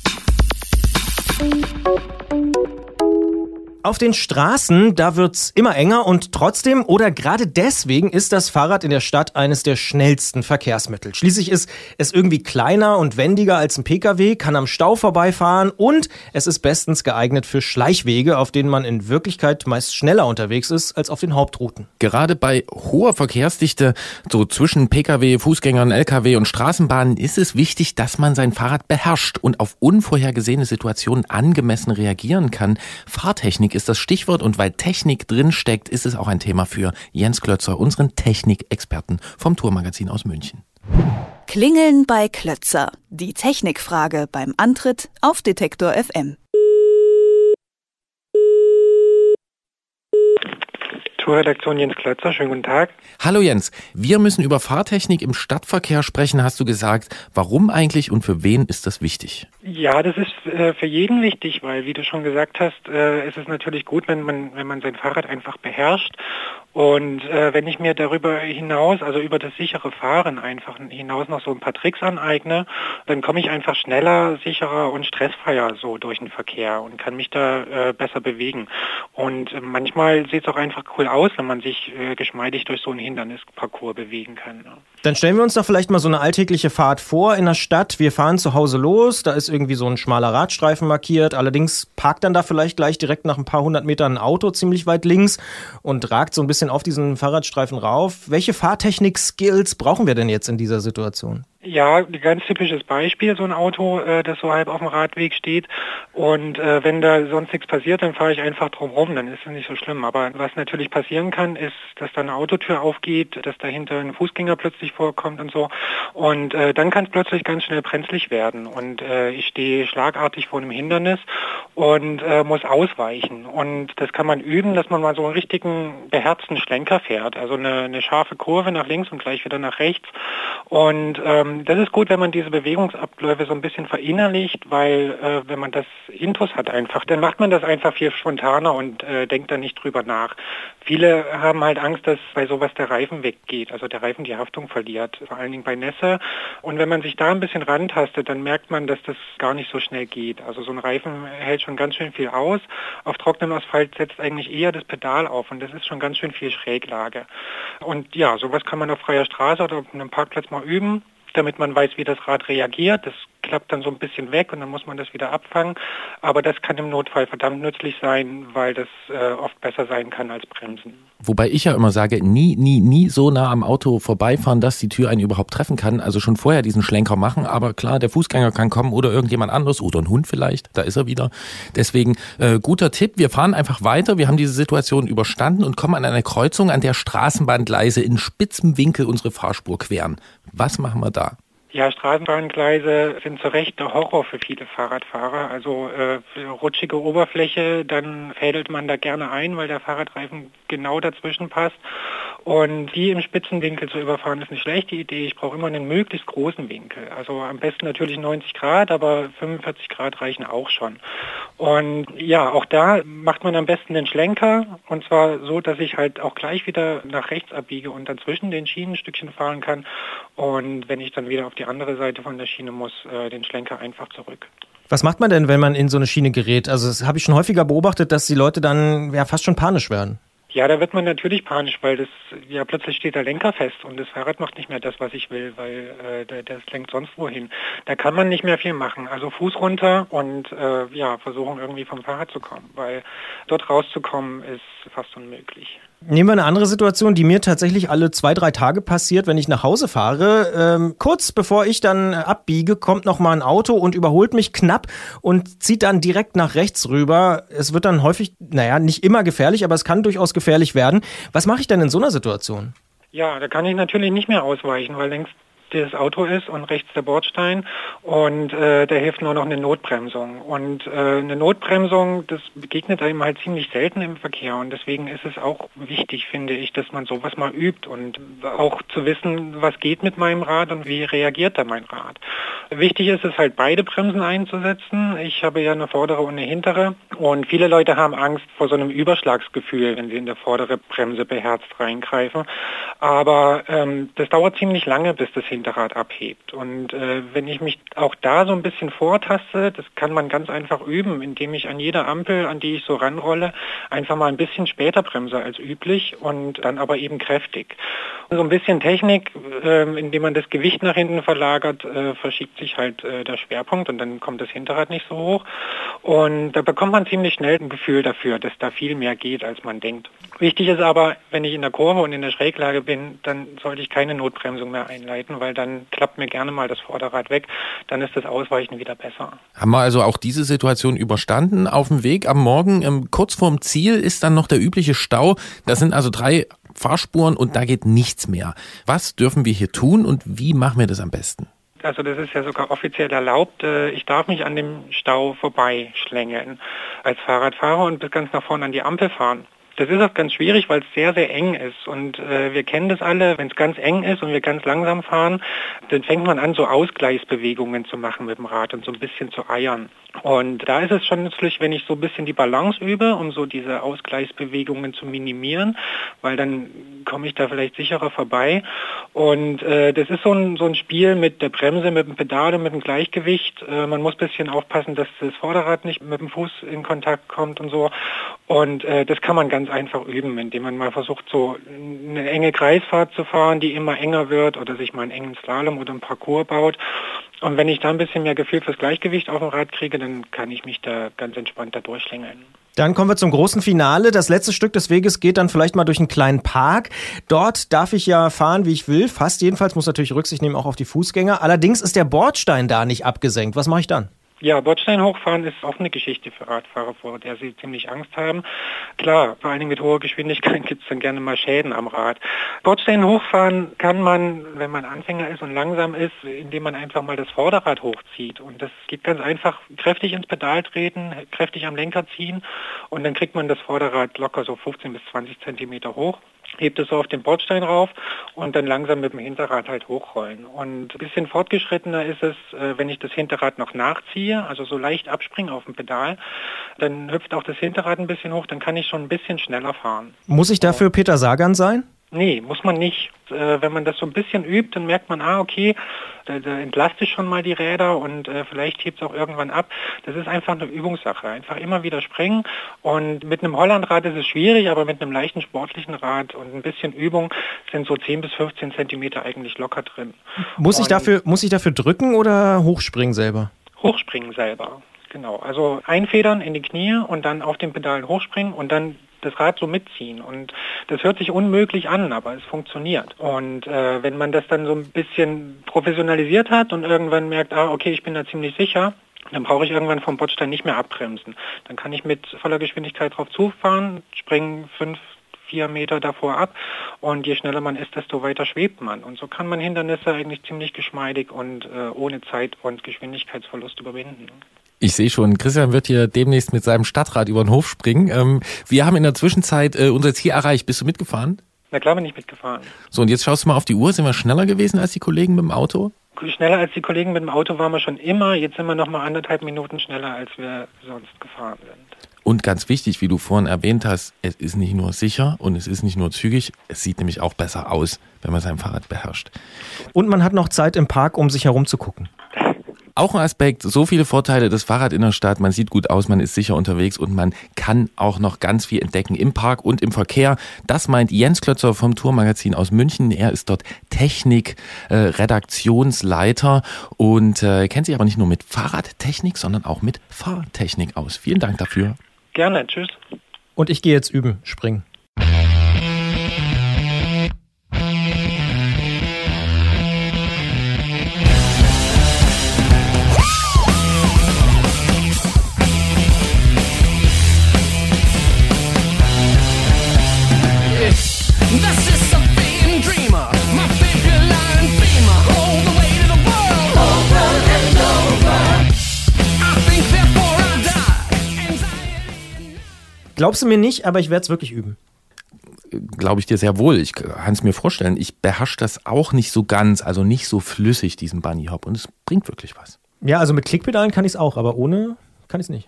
Auf den Straßen, da wird's immer enger und trotzdem oder gerade deswegen ist das Fahrrad in der Stadt eines der schnellsten Verkehrsmittel. Schließlich ist es irgendwie kleiner und wendiger als ein Pkw, kann am Stau vorbeifahren und es ist bestens geeignet für Schleichwege, auf denen man in Wirklichkeit meist schneller unterwegs ist als auf den Hauptrouten. Gerade bei hoher Verkehrsdichte, so zwischen Pkw, Fußgängern, Lkw und Straßenbahnen, ist es wichtig, dass man sein Fahrrad beherrscht und auf unvorhergesehene Situationen angemessen reagieren kann. Fahrtechnik ist das Stichwort und weil Technik drinsteckt, ist es auch ein Thema für Jens Klötzer, unseren Technikexperten vom Tourmagazin aus München. Klingeln bei Klötzer. Die Technikfrage beim Antritt auf Detektor FM. Tourredaktion Jens Klötzer, schönen guten Tag. Hallo Jens, wir müssen über Fahrtechnik im Stadtverkehr sprechen, hast du gesagt. Warum eigentlich und für wen ist das wichtig? Ja, das ist äh, für jeden wichtig, weil wie du schon gesagt hast, äh, ist es natürlich gut, wenn man, wenn man sein Fahrrad einfach beherrscht Und äh, wenn ich mir darüber hinaus, also über das sichere Fahren einfach hinaus noch so ein paar Tricks aneigne, dann komme ich einfach schneller, sicherer und stressfreier so durch den Verkehr und kann mich da äh, besser bewegen. Und äh, manchmal sieht es auch einfach cool aus, wenn man sich äh, geschmeidig durch so einen Hindernisparcours bewegen kann. Ja. Dann stellen wir uns doch vielleicht mal so eine alltägliche Fahrt vor in der Stadt. Wir fahren zu Hause los, da ist irgendwie so ein schmaler Radstreifen markiert. Allerdings parkt dann da vielleicht gleich direkt nach ein paar hundert Metern ein Auto ziemlich weit links und ragt so ein bisschen auf diesen Fahrradstreifen rauf. Welche Fahrtechnik-Skills brauchen wir denn jetzt in dieser Situation? Ja, ein ganz typisches Beispiel, so ein Auto, äh, das so halb auf dem Radweg steht. Und äh, wenn da sonst nichts passiert, dann fahre ich einfach drum rum, dann ist es nicht so schlimm. Aber was natürlich passieren kann, ist, dass da eine Autotür aufgeht, dass dahinter ein Fußgänger plötzlich vorkommt und so. Und äh, dann kann es plötzlich ganz schnell brenzlig werden. Und ich stehe schlagartig vor einem Hindernis und muss ausweichen. Und das kann man üben, dass man mal so einen richtigen beherzten Schlenker fährt. Also eine, eine scharfe Kurve nach links und gleich wieder nach rechts. Und ähm, ähm, das ist gut, wenn man diese Bewegungsabläufe so ein bisschen verinnerlicht, weil äh, wenn man das Intus hat einfach, dann macht man das einfach viel spontaner und äh, denkt dann nicht drüber nach. Viele haben halt Angst, dass bei sowas der Reifen weggeht, also der Reifen die Haftung verliert, vor allen Dingen bei Nässe. Und wenn man sich da ein bisschen rantastet, dann merkt man, dass das gar nicht so schnell geht. Also so ein Reifen hält schon ganz schön viel aus. Auf trockenem Asphalt setzt eigentlich eher das Pedal auf und das ist schon ganz schön viel Schräglage. Und ja, sowas kann man auf freier Straße oder auf einem Parkplatz mal üben damit man weiß, wie das Rad reagiert. Das klappt dann so ein bisschen weg und dann muss man das wieder abfangen. Aber das kann im Notfall verdammt nützlich sein, weil das äh, oft besser sein kann als Bremsen. Wobei ich ja immer sage, nie, nie, nie so nah am Auto vorbeifahren, dass die Tür einen überhaupt treffen kann. Also schon vorher diesen Schlenker machen. Aber klar, der Fußgänger kann kommen oder irgendjemand anderes oder ein Hund vielleicht. Da ist er wieder. Deswegen äh, guter Tipp. Wir fahren einfach weiter. Wir haben diese Situation überstanden und kommen an eine Kreuzung, an der Straßenbahngleise in spitzem Winkel unsere Fahrspur queren. Was machen wir da? Ja, Straßenbahngleise sind zu Recht der Horror für viele Fahrradfahrer. Also äh, rutschige Oberfläche, dann fädelt man da gerne ein, weil der Fahrradreifen genau dazwischen passt. Und die im Spitzenwinkel zu überfahren, ist eine schlechte Idee. Ich brauche immer einen möglichst großen Winkel. Also am besten natürlich 90 Grad, aber 45 Grad reichen auch schon. Und ja, auch da macht man am besten den Schlenker und zwar so, dass ich halt auch gleich wieder nach rechts abbiege und dann zwischen den Schienen ein Stückchen fahren kann. Und wenn ich dann wieder auf die andere Seite von der Schiene muss, äh, den Schlenker einfach zurück. Was macht man denn, wenn man in so eine Schiene gerät? Also das habe ich schon häufiger beobachtet, dass die Leute dann ja fast schon panisch werden. Ja, da wird man natürlich panisch, weil das ja plötzlich steht der Lenker fest und das Fahrrad macht nicht mehr das, was ich will, weil äh, das lenkt sonst wohin. Da kann man nicht mehr viel machen. Also Fuß runter und äh, ja, versuchen irgendwie vom Fahrrad zu kommen, weil dort rauszukommen ist fast unmöglich. Nehmen wir eine andere Situation, die mir tatsächlich alle zwei, drei Tage passiert, wenn ich nach Hause fahre. Ähm, kurz bevor ich dann abbiege, kommt noch mal ein Auto und überholt mich knapp und zieht dann direkt nach rechts rüber. Es wird dann häufig, naja, nicht immer gefährlich, aber es kann durchaus gefährlich werden. Was mache ich denn in so einer Situation? Ja, da kann ich natürlich nicht mehr ausweichen, weil längst das Auto ist und rechts der Bordstein und äh, da hilft nur noch eine Notbremsung. Und äh, eine Notbremsung, das begegnet einem halt ziemlich selten im Verkehr und deswegen ist es auch wichtig, finde ich, dass man sowas mal übt und auch zu wissen, was geht mit meinem Rad und wie reagiert da mein Rad. Wichtig ist es halt beide Bremsen einzusetzen. Ich habe ja eine vordere und eine hintere und viele Leute haben Angst vor so einem Überschlagsgefühl, wenn sie in der vordere Bremse beherzt reingreifen. Aber ähm, das dauert ziemlich lange, bis das Hinterrad abhebt. Und äh, wenn ich mich auch da so ein bisschen vortaste, das kann man ganz einfach üben, indem ich an jeder Ampel, an die ich so ranrolle, einfach mal ein bisschen später bremse als üblich und dann aber eben kräftig. Und so ein bisschen Technik, äh, indem man das Gewicht nach hinten verlagert, äh, verschiebt sich halt äh, der Schwerpunkt und dann kommt das Hinterrad nicht so hoch. Und da bekommt man ziemlich schnell ein Gefühl dafür, dass da viel mehr geht, als man denkt. Wichtig ist aber, wenn ich in der Kurve und in der Schräglage bin, dann sollte ich keine Notbremsung mehr einleiten, weil dann klappt mir gerne mal das Vorderrad weg. Dann ist das Ausweichen wieder besser. Haben wir also auch diese Situation überstanden? Auf dem Weg am Morgen, ähm, kurz vorm Ziel, ist dann noch der übliche Stau. Das sind also drei Fahrspuren und da geht nichts mehr. Was dürfen wir hier tun und wie machen wir das am besten? Also das ist ja sogar offiziell erlaubt. Äh, ich darf mich an dem Stau vorbeischlängeln als Fahrradfahrer und bis ganz nach vorne an die Ampel fahren. Das ist auch ganz schwierig, weil es sehr, sehr eng ist. Und äh, wir kennen das alle, wenn es ganz eng ist und wir ganz langsam fahren, dann fängt man an, so Ausgleichsbewegungen zu machen mit dem Rad und so ein bisschen zu eiern. Und da ist es schon nützlich, wenn ich so ein bisschen die Balance übe, um so diese Ausgleichsbewegungen zu minimieren, weil dann komme ich da vielleicht sicherer vorbei. Und äh, das ist so ein, so ein Spiel mit der Bremse, mit dem Pedal und mit dem Gleichgewicht. Äh, man muss ein bisschen aufpassen, dass das Vorderrad nicht mit dem Fuß in Kontakt kommt und so. Und äh, das kann man ganz einfach üben, indem man mal versucht, so eine enge Kreisfahrt zu fahren, die immer enger wird oder sich mal einen engen Slalom oder einen Parcours baut. Und wenn ich da ein bisschen mehr Gefühl fürs Gleichgewicht auf dem Rad kriege, dann kann ich mich da ganz entspannt da durchschlängeln. Dann kommen wir zum großen Finale. Das letzte Stück des Weges geht dann vielleicht mal durch einen kleinen Park. Dort darf ich ja fahren, wie ich will. Fast jedenfalls muss natürlich Rücksicht nehmen auch auf die Fußgänger. Allerdings ist der Bordstein da nicht abgesenkt. Was mache ich dann? Ja, Bordstein hochfahren ist auch eine Geschichte für Radfahrer, vor der sie ziemlich Angst haben. Klar, vor allen Dingen mit hoher Geschwindigkeit gibt es dann gerne mal Schäden am Rad. Bordstein hochfahren kann man, wenn man Anfänger ist und langsam ist, indem man einfach mal das Vorderrad hochzieht. Und das geht ganz einfach kräftig ins Pedal treten, kräftig am Lenker ziehen und dann kriegt man das Vorderrad locker so 15 bis 20 Zentimeter hoch hebt es so auf den Bordstein rauf und dann langsam mit dem Hinterrad halt hochrollen. Und ein bisschen fortgeschrittener ist es, äh, wenn ich das Hinterrad noch nachziehe, also so leicht abspringe auf dem Pedal, dann hüpft auch das Hinterrad ein bisschen hoch, dann kann ich schon ein bisschen schneller fahren. Muss ich dafür Peter Sagan sein? Nee, muss man nicht. Äh, wenn man das so ein bisschen übt, dann merkt man, ah, okay, da, da entlastet schon mal die Räder und äh, vielleicht hebt es auch irgendwann ab. Das ist einfach eine Übungssache. Einfach immer wieder springen. Und mit einem Hollandrad ist es schwierig, aber mit einem leichten sportlichen Rad und ein bisschen Übung sind so 10 bis 15 Zentimeter eigentlich locker drin. Muss ich, dafür, muss ich dafür drücken oder hochspringen selber? Hochspringen selber. Genau, also einfedern in die Knie und dann auf den Pedalen hochspringen und dann das Rad so mitziehen. Und das hört sich unmöglich an, aber es funktioniert. Und äh, wenn man das dann so ein bisschen professionalisiert hat und irgendwann merkt, ah, okay, ich bin da ziemlich sicher, dann brauche ich irgendwann vom Bordstein nicht mehr abbremsen. Dann kann ich mit voller Geschwindigkeit drauf zufahren, springen fünf, vier Meter davor ab und je schneller man ist, desto weiter schwebt man. Und so kann man Hindernisse eigentlich ziemlich geschmeidig und äh, ohne Zeit- und Geschwindigkeitsverlust überwinden. Ich sehe schon, Christian wird hier demnächst mit seinem Stadtrad über den Hof springen. Ähm, wir haben in der Zwischenzeit äh, unser Ziel erreicht. Bist du mitgefahren? Na klar bin ich mitgefahren. So, und jetzt schaust du mal auf die Uhr. Sind wir schneller gewesen als die Kollegen mit dem Auto? Schneller als die Kollegen mit dem Auto waren wir schon immer. Jetzt sind wir noch mal anderthalb Minuten schneller, als wir sonst gefahren sind. Und ganz wichtig, wie du vorhin erwähnt hast, es ist nicht nur sicher und es ist nicht nur zügig, es sieht nämlich auch besser aus, wenn man sein Fahrrad beherrscht. Und man hat noch Zeit im Park, um sich herumzugucken. Auch ein Aspekt, so viele Vorteile, das Fahrrad in der Stadt, man sieht gut aus, man ist sicher unterwegs und man kann auch noch ganz viel entdecken im Park und im Verkehr. Das meint Jens Klötzer vom Tourmagazin aus München. Er ist dort Technik-Redaktionsleiter äh, und äh, kennt sich aber nicht nur mit Fahrradtechnik, sondern auch mit Fahrtechnik aus. Vielen Dank dafür. Gerne, tschüss. Und ich gehe jetzt üben, springen. Glaubst du mir nicht, aber ich werde es wirklich üben. Glaube ich dir sehr wohl. Ich kann es mir vorstellen. Ich beherrsche das auch nicht so ganz, also nicht so flüssig, diesen Bunny Hop. Und es bringt wirklich was. Ja, also mit Klickpedalen kann ich es auch, aber ohne kann ich es nicht.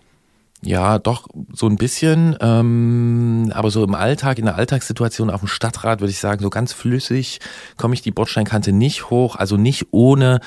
Ja, doch, so ein bisschen. Ähm, aber so im Alltag, in der Alltagssituation auf dem Stadtrad würde ich sagen, so ganz flüssig komme ich die Bordsteinkante nicht hoch. Also nicht ohne,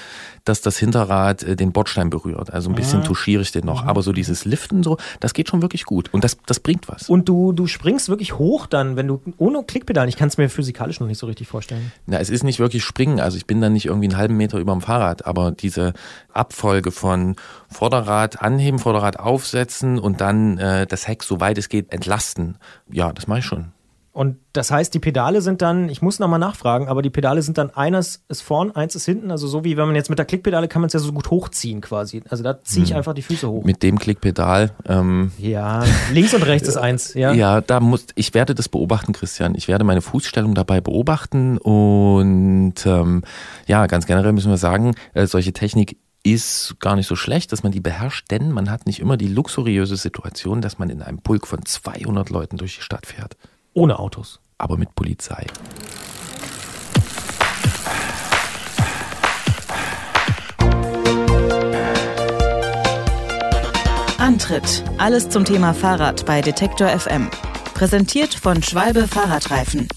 dass das Hinterrad äh, den Bordstein berührt. Also ein bisschen ah. touchiere ich den noch. Mhm. Aber so dieses Liften so, das geht schon wirklich gut. Und das, das bringt was. Und du, du springst wirklich hoch dann, wenn du ohne Klickpedalen. Ich kann es mir physikalisch noch nicht so richtig vorstellen. Na, es ist nicht wirklich springen. Also ich bin dann nicht irgendwie einen halben Meter über dem Fahrrad. Aber diese Abfolge von Vorderrad anheben, Vorderrad aufsetzen und dann äh, das Heck, so weit es geht, entlasten. Ja, das mache ich schon. Und das heißt, die Pedale sind dann, ich muss nochmal nachfragen, aber die Pedale sind dann, eines ist vorn, eins ist hinten. Also so wie wenn man jetzt mit der Klickpedale kann man es ja so gut hochziehen quasi. Also da ziehe ich hm. einfach die Füße hoch. Mit dem Klickpedal. Ähm, ja, links und rechts ist eins, ja. Ja, da muss, ich werde das beobachten, Christian. Ich werde meine Fußstellung dabei beobachten und ähm, ja, ganz generell müssen wir sagen, äh, solche Technik ist gar nicht so schlecht, dass man die beherrscht, denn man hat nicht immer die luxuriöse Situation, dass man in einem Pulk von 200 Leuten durch die Stadt fährt. Ohne Autos. Aber mit Polizei. Antritt. Alles zum Thema Fahrrad bei Detektor FM. Präsentiert von Schwalbe Fahrradreifen.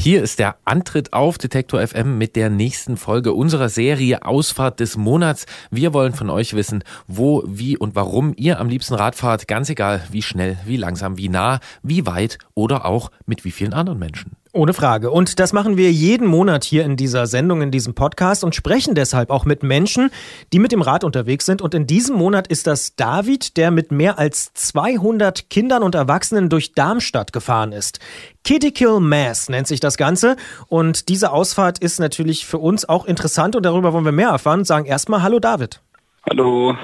Hier ist der Antritt auf Detektor FM mit der nächsten Folge unserer Serie Ausfahrt des Monats. Wir wollen von euch wissen, wo, wie und warum ihr am liebsten Rad fahrt. Ganz egal, wie schnell, wie langsam, wie nah, wie weit oder auch mit wie vielen anderen Menschen. Ohne Frage. Und das machen wir jeden Monat hier in dieser Sendung, in diesem Podcast und sprechen deshalb auch mit Menschen, die mit dem Rad unterwegs sind. Und in diesem Monat ist das David, der mit mehr als 200 Kindern und Erwachsenen durch Darmstadt gefahren ist. Kidikill Mass nennt sich das Ganze. Und diese Ausfahrt ist natürlich für uns auch interessant und darüber wollen wir mehr erfahren sagen erstmal Hallo David. Hallo.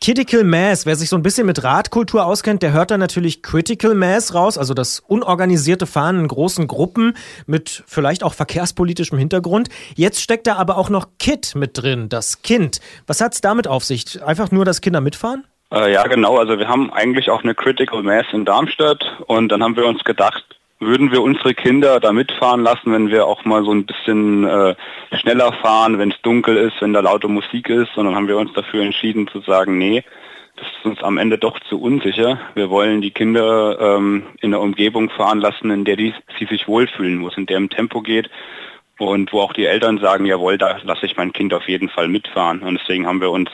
Critical Mass, wer sich so ein bisschen mit Radkultur auskennt, der hört da natürlich Critical Mass raus, also das unorganisierte Fahren in großen Gruppen mit vielleicht auch verkehrspolitischem Hintergrund. Jetzt steckt da aber auch noch Kid mit drin, das Kind. Was hat's damit auf sich? Einfach nur, dass Kinder mitfahren? Äh, ja, genau. Also wir haben eigentlich auch eine Critical Mass in Darmstadt und dann haben wir uns gedacht, würden wir unsere Kinder da mitfahren lassen, wenn wir auch mal so ein bisschen äh, schneller fahren, wenn es dunkel ist, wenn da laute Musik ist. Und dann haben wir uns dafür entschieden zu sagen, nee, das ist uns am Ende doch zu unsicher. Wir wollen die Kinder ähm, in einer Umgebung fahren lassen, in der die, sie sich wohlfühlen, wo es in dem Tempo geht und wo auch die Eltern sagen, jawohl, da lasse ich mein Kind auf jeden Fall mitfahren. Und deswegen haben wir uns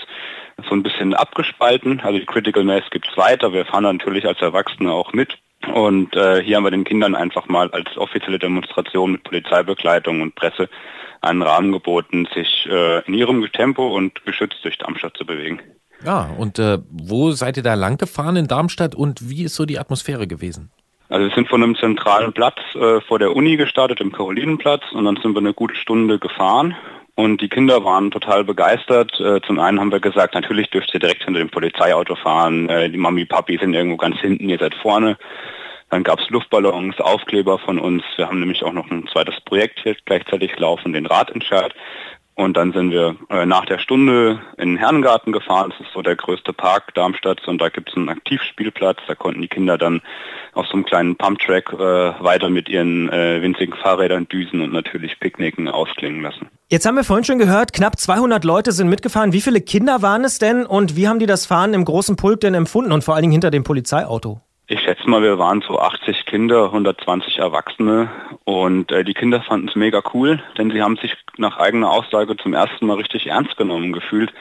so ein bisschen abgespalten. Also die Critical Mass gibt es weiter. Wir fahren natürlich als Erwachsene auch mit. Und äh, hier haben wir den Kindern einfach mal als offizielle Demonstration mit Polizeibegleitung und Presse einen Rahmen geboten, sich äh, in ihrem Tempo und geschützt durch Darmstadt zu bewegen. Ja, und äh, wo seid ihr da lang gefahren in Darmstadt und wie ist so die Atmosphäre gewesen? Also wir sind von einem zentralen Platz äh, vor der Uni gestartet, im Karolinenplatz, und dann sind wir eine gute Stunde gefahren. Und die Kinder waren total begeistert. Äh, zum einen haben wir gesagt, natürlich dürft ihr direkt hinter dem Polizeiauto fahren. Äh, die Mami, Papi sind irgendwo ganz hinten, ihr seid vorne. Dann gab es Luftballons, Aufkleber von uns. Wir haben nämlich auch noch ein zweites Projekt hier gleichzeitig laufen, den Radentscheid. Und dann sind wir äh, nach der Stunde in den Herrengarten gefahren. Das ist so der größte Park Darmstadts und da gibt es einen Aktivspielplatz. Da konnten die Kinder dann auf so einem kleinen Pumptrack äh, weiter mit ihren äh, winzigen Fahrrädern düsen und natürlich Picknicken ausklingen lassen. Jetzt haben wir vorhin schon gehört, knapp 200 Leute sind mitgefahren. Wie viele Kinder waren es denn und wie haben die das Fahren im großen Pulk denn empfunden und vor allen Dingen hinter dem Polizeiauto? Ich schätze mal, wir waren so 80 Kinder, 120 Erwachsene und äh, die Kinder fanden es mega cool, denn sie haben sich nach eigener Aussage zum ersten Mal richtig ernst genommen gefühlt.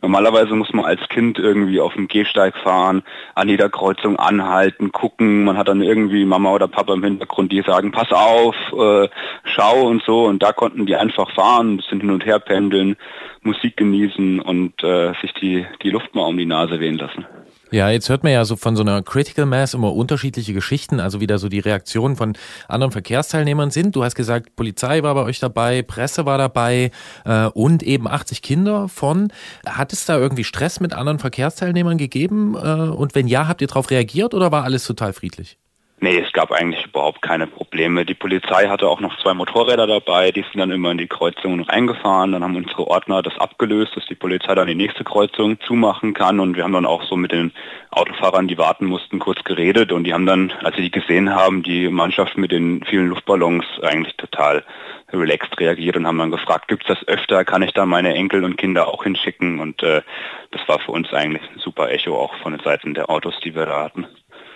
Normalerweise muss man als Kind irgendwie auf dem Gehsteig fahren, an jeder Kreuzung anhalten, gucken. Man hat dann irgendwie Mama oder Papa im Hintergrund, die sagen, pass auf, äh, schau und so. Und da konnten die einfach fahren, ein bisschen hin und her pendeln, Musik genießen und äh, sich die, die Luft mal um die Nase wehen lassen. Ja, jetzt hört man ja so von so einer Critical Mass immer unterschiedliche Geschichten, also wieder so die Reaktionen von anderen Verkehrsteilnehmern sind. Du hast gesagt, Polizei war bei euch dabei, Presse war dabei äh, und eben 80 Kinder von. Hat es da irgendwie Stress mit anderen Verkehrsteilnehmern gegeben? Äh, und wenn ja, habt ihr darauf reagiert oder war alles total friedlich? Nee, es gab eigentlich überhaupt keine Probleme. Die Polizei hatte auch noch zwei Motorräder dabei, die sind dann immer in die Kreuzungen reingefahren. Dann haben unsere Ordner das abgelöst, dass die Polizei dann die nächste Kreuzung zumachen kann. Und wir haben dann auch so mit den Autofahrern, die warten mussten, kurz geredet. Und die haben dann, als sie die gesehen haben, die Mannschaft mit den vielen Luftballons eigentlich total relaxed reagiert und haben dann gefragt, gibt's das öfter, kann ich da meine Enkel und Kinder auch hinschicken? Und äh, das war für uns eigentlich ein super Echo auch von den Seiten der Autos, die wir da hatten.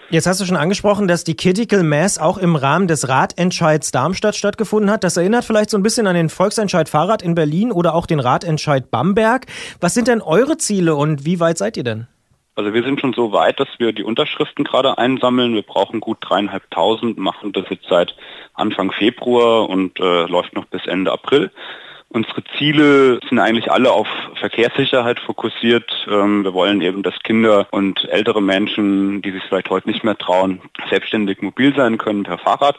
Jetzt hast du schon angesprochen, dass die Critical Mass auch im Rahmen des Radentscheids Darmstadt stattgefunden hat. Das erinnert vielleicht so ein bisschen an den Volksentscheid Fahrrad in Berlin oder auch den Radentscheid Bamberg. Was sind denn eure Ziele und wie weit seid ihr denn? Also wir sind schon so weit, dass wir die Unterschriften gerade einsammeln. Wir brauchen gut dreieinhalbtausend, machen das jetzt seit Anfang Februar und äh, läuft noch bis Ende April. Unsere Ziele sind eigentlich alle auf Verkehrssicherheit fokussiert. Ähm, wir wollen eben, dass Kinder und ältere Menschen, die sich vielleicht heute nicht mehr trauen, selbstständig mobil sein können per Fahrrad.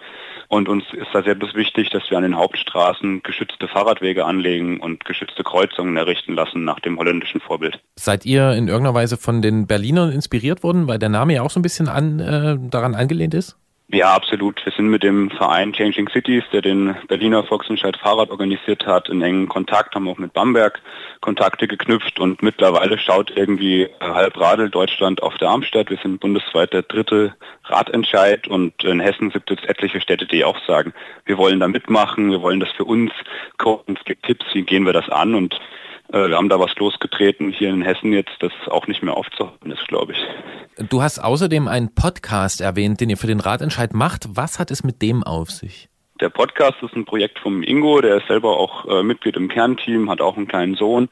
Und uns ist da sehr wichtig, dass wir an den Hauptstraßen geschützte Fahrradwege anlegen und geschützte Kreuzungen errichten lassen nach dem holländischen Vorbild. Seid ihr in irgendeiner Weise von den Berlinern inspiriert worden, weil der Name ja auch so ein bisschen an, äh, daran angelehnt ist? Ja, absolut. Wir sind mit dem Verein Changing Cities, der den Berliner Volksentscheid Fahrrad organisiert hat, in engen Kontakt, haben auch mit Bamberg Kontakte geknüpft und mittlerweile schaut irgendwie halb Radel Deutschland auf der Armstadt. Wir sind bundesweit der dritte Radentscheid und in Hessen gibt es etliche Städte, die auch sagen, wir wollen da mitmachen, wir wollen das für uns es gibt Tipps, wie gehen wir das an und äh, wir haben da was losgetreten hier in Hessen jetzt, das auch nicht mehr aufzuhalten ist, glaube ich. Du hast außerdem einen Podcast erwähnt, den ihr für den Ratentscheid macht. Was hat es mit dem auf sich? Der Podcast ist ein Projekt vom Ingo, der ist selber auch äh, Mitglied im Kernteam, hat auch einen kleinen Sohn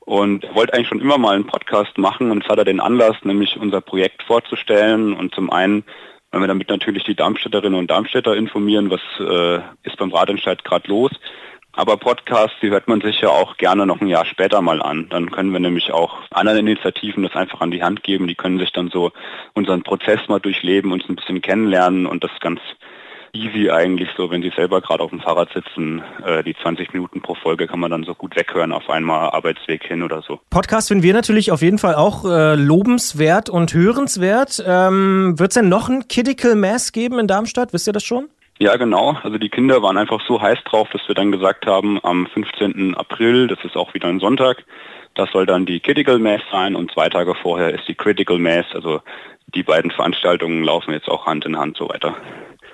und wollte eigentlich schon immer mal einen Podcast machen und jetzt hat er den Anlass, nämlich unser Projekt vorzustellen und zum einen weil wir damit natürlich die Darmstädterinnen und Darmstädter informieren, was äh, ist beim Ratentscheid gerade los. Aber Podcasts, die hört man sich ja auch gerne noch ein Jahr später mal an. Dann können wir nämlich auch anderen Initiativen das einfach an die Hand geben. Die können sich dann so unseren Prozess mal durchleben, uns ein bisschen kennenlernen und das ganz easy eigentlich so, wenn sie selber gerade auf dem Fahrrad sitzen, äh, die 20 Minuten pro Folge kann man dann so gut weghören auf einmal Arbeitsweg hin oder so. Podcast finden wir natürlich auf jeden Fall auch äh, lobenswert und hörenswert. Ähm, Wird es denn noch ein Critical Mass geben in Darmstadt? Wisst ihr das schon? Ja, genau. Also die Kinder waren einfach so heiß drauf, dass wir dann gesagt haben, am 15. April, das ist auch wieder ein Sonntag, das soll dann die Critical Mass sein und zwei Tage vorher ist die Critical Mass. Also die beiden Veranstaltungen laufen jetzt auch Hand in Hand so weiter.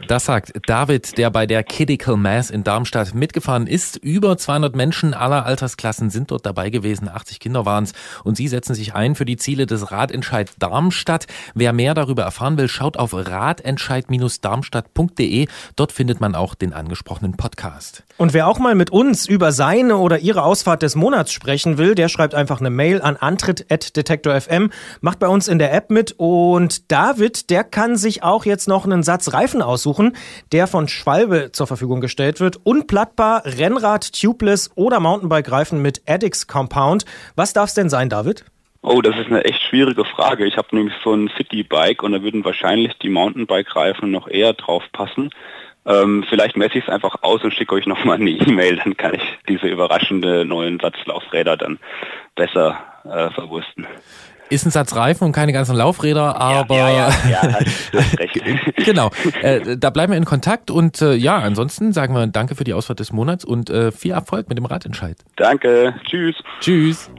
Das sagt David, der bei der Critical Mass in Darmstadt mitgefahren ist. Über 200 Menschen aller Altersklassen sind dort dabei gewesen. 80 Kinder waren es. Und sie setzen sich ein für die Ziele des Radentscheid Darmstadt. Wer mehr darüber erfahren will, schaut auf radentscheid-darmstadt.de. Dort findet man auch den angesprochenen Podcast. Und wer auch mal mit uns über seine oder ihre Ausfahrt des Monats sprechen will, der schreibt einfach eine Mail an antritt.detektor.fm, macht bei uns in der App mit und David, der kann sich auch jetzt noch einen Satz Reifen aussuchen aussuchen, der von Schwalbe zur Verfügung gestellt wird. Unplattbar, Rennrad, Tubeless oder Mountainbike-Reifen mit Addix Compound. Was darf es denn sein, David? Oh, das ist eine echt schwierige Frage. Ich habe nämlich so ein City-Bike und da würden wahrscheinlich die Mountainbike-Reifen noch eher drauf passen. Ähm, vielleicht messe ich es einfach aus und schicke euch nochmal eine E-Mail, dann kann ich diese überraschende neuen Satzlaufräder dann besser äh, verwursten. Ist ein Satz Reifen und keine ganzen Laufräder, aber ja, ja, genau. Äh, da bleiben wir in Kontakt und äh, ja, ansonsten sagen wir Danke für die Ausfahrt des Monats und äh, viel Erfolg mit dem Radentscheid. Danke. Tschüss. Tschüss.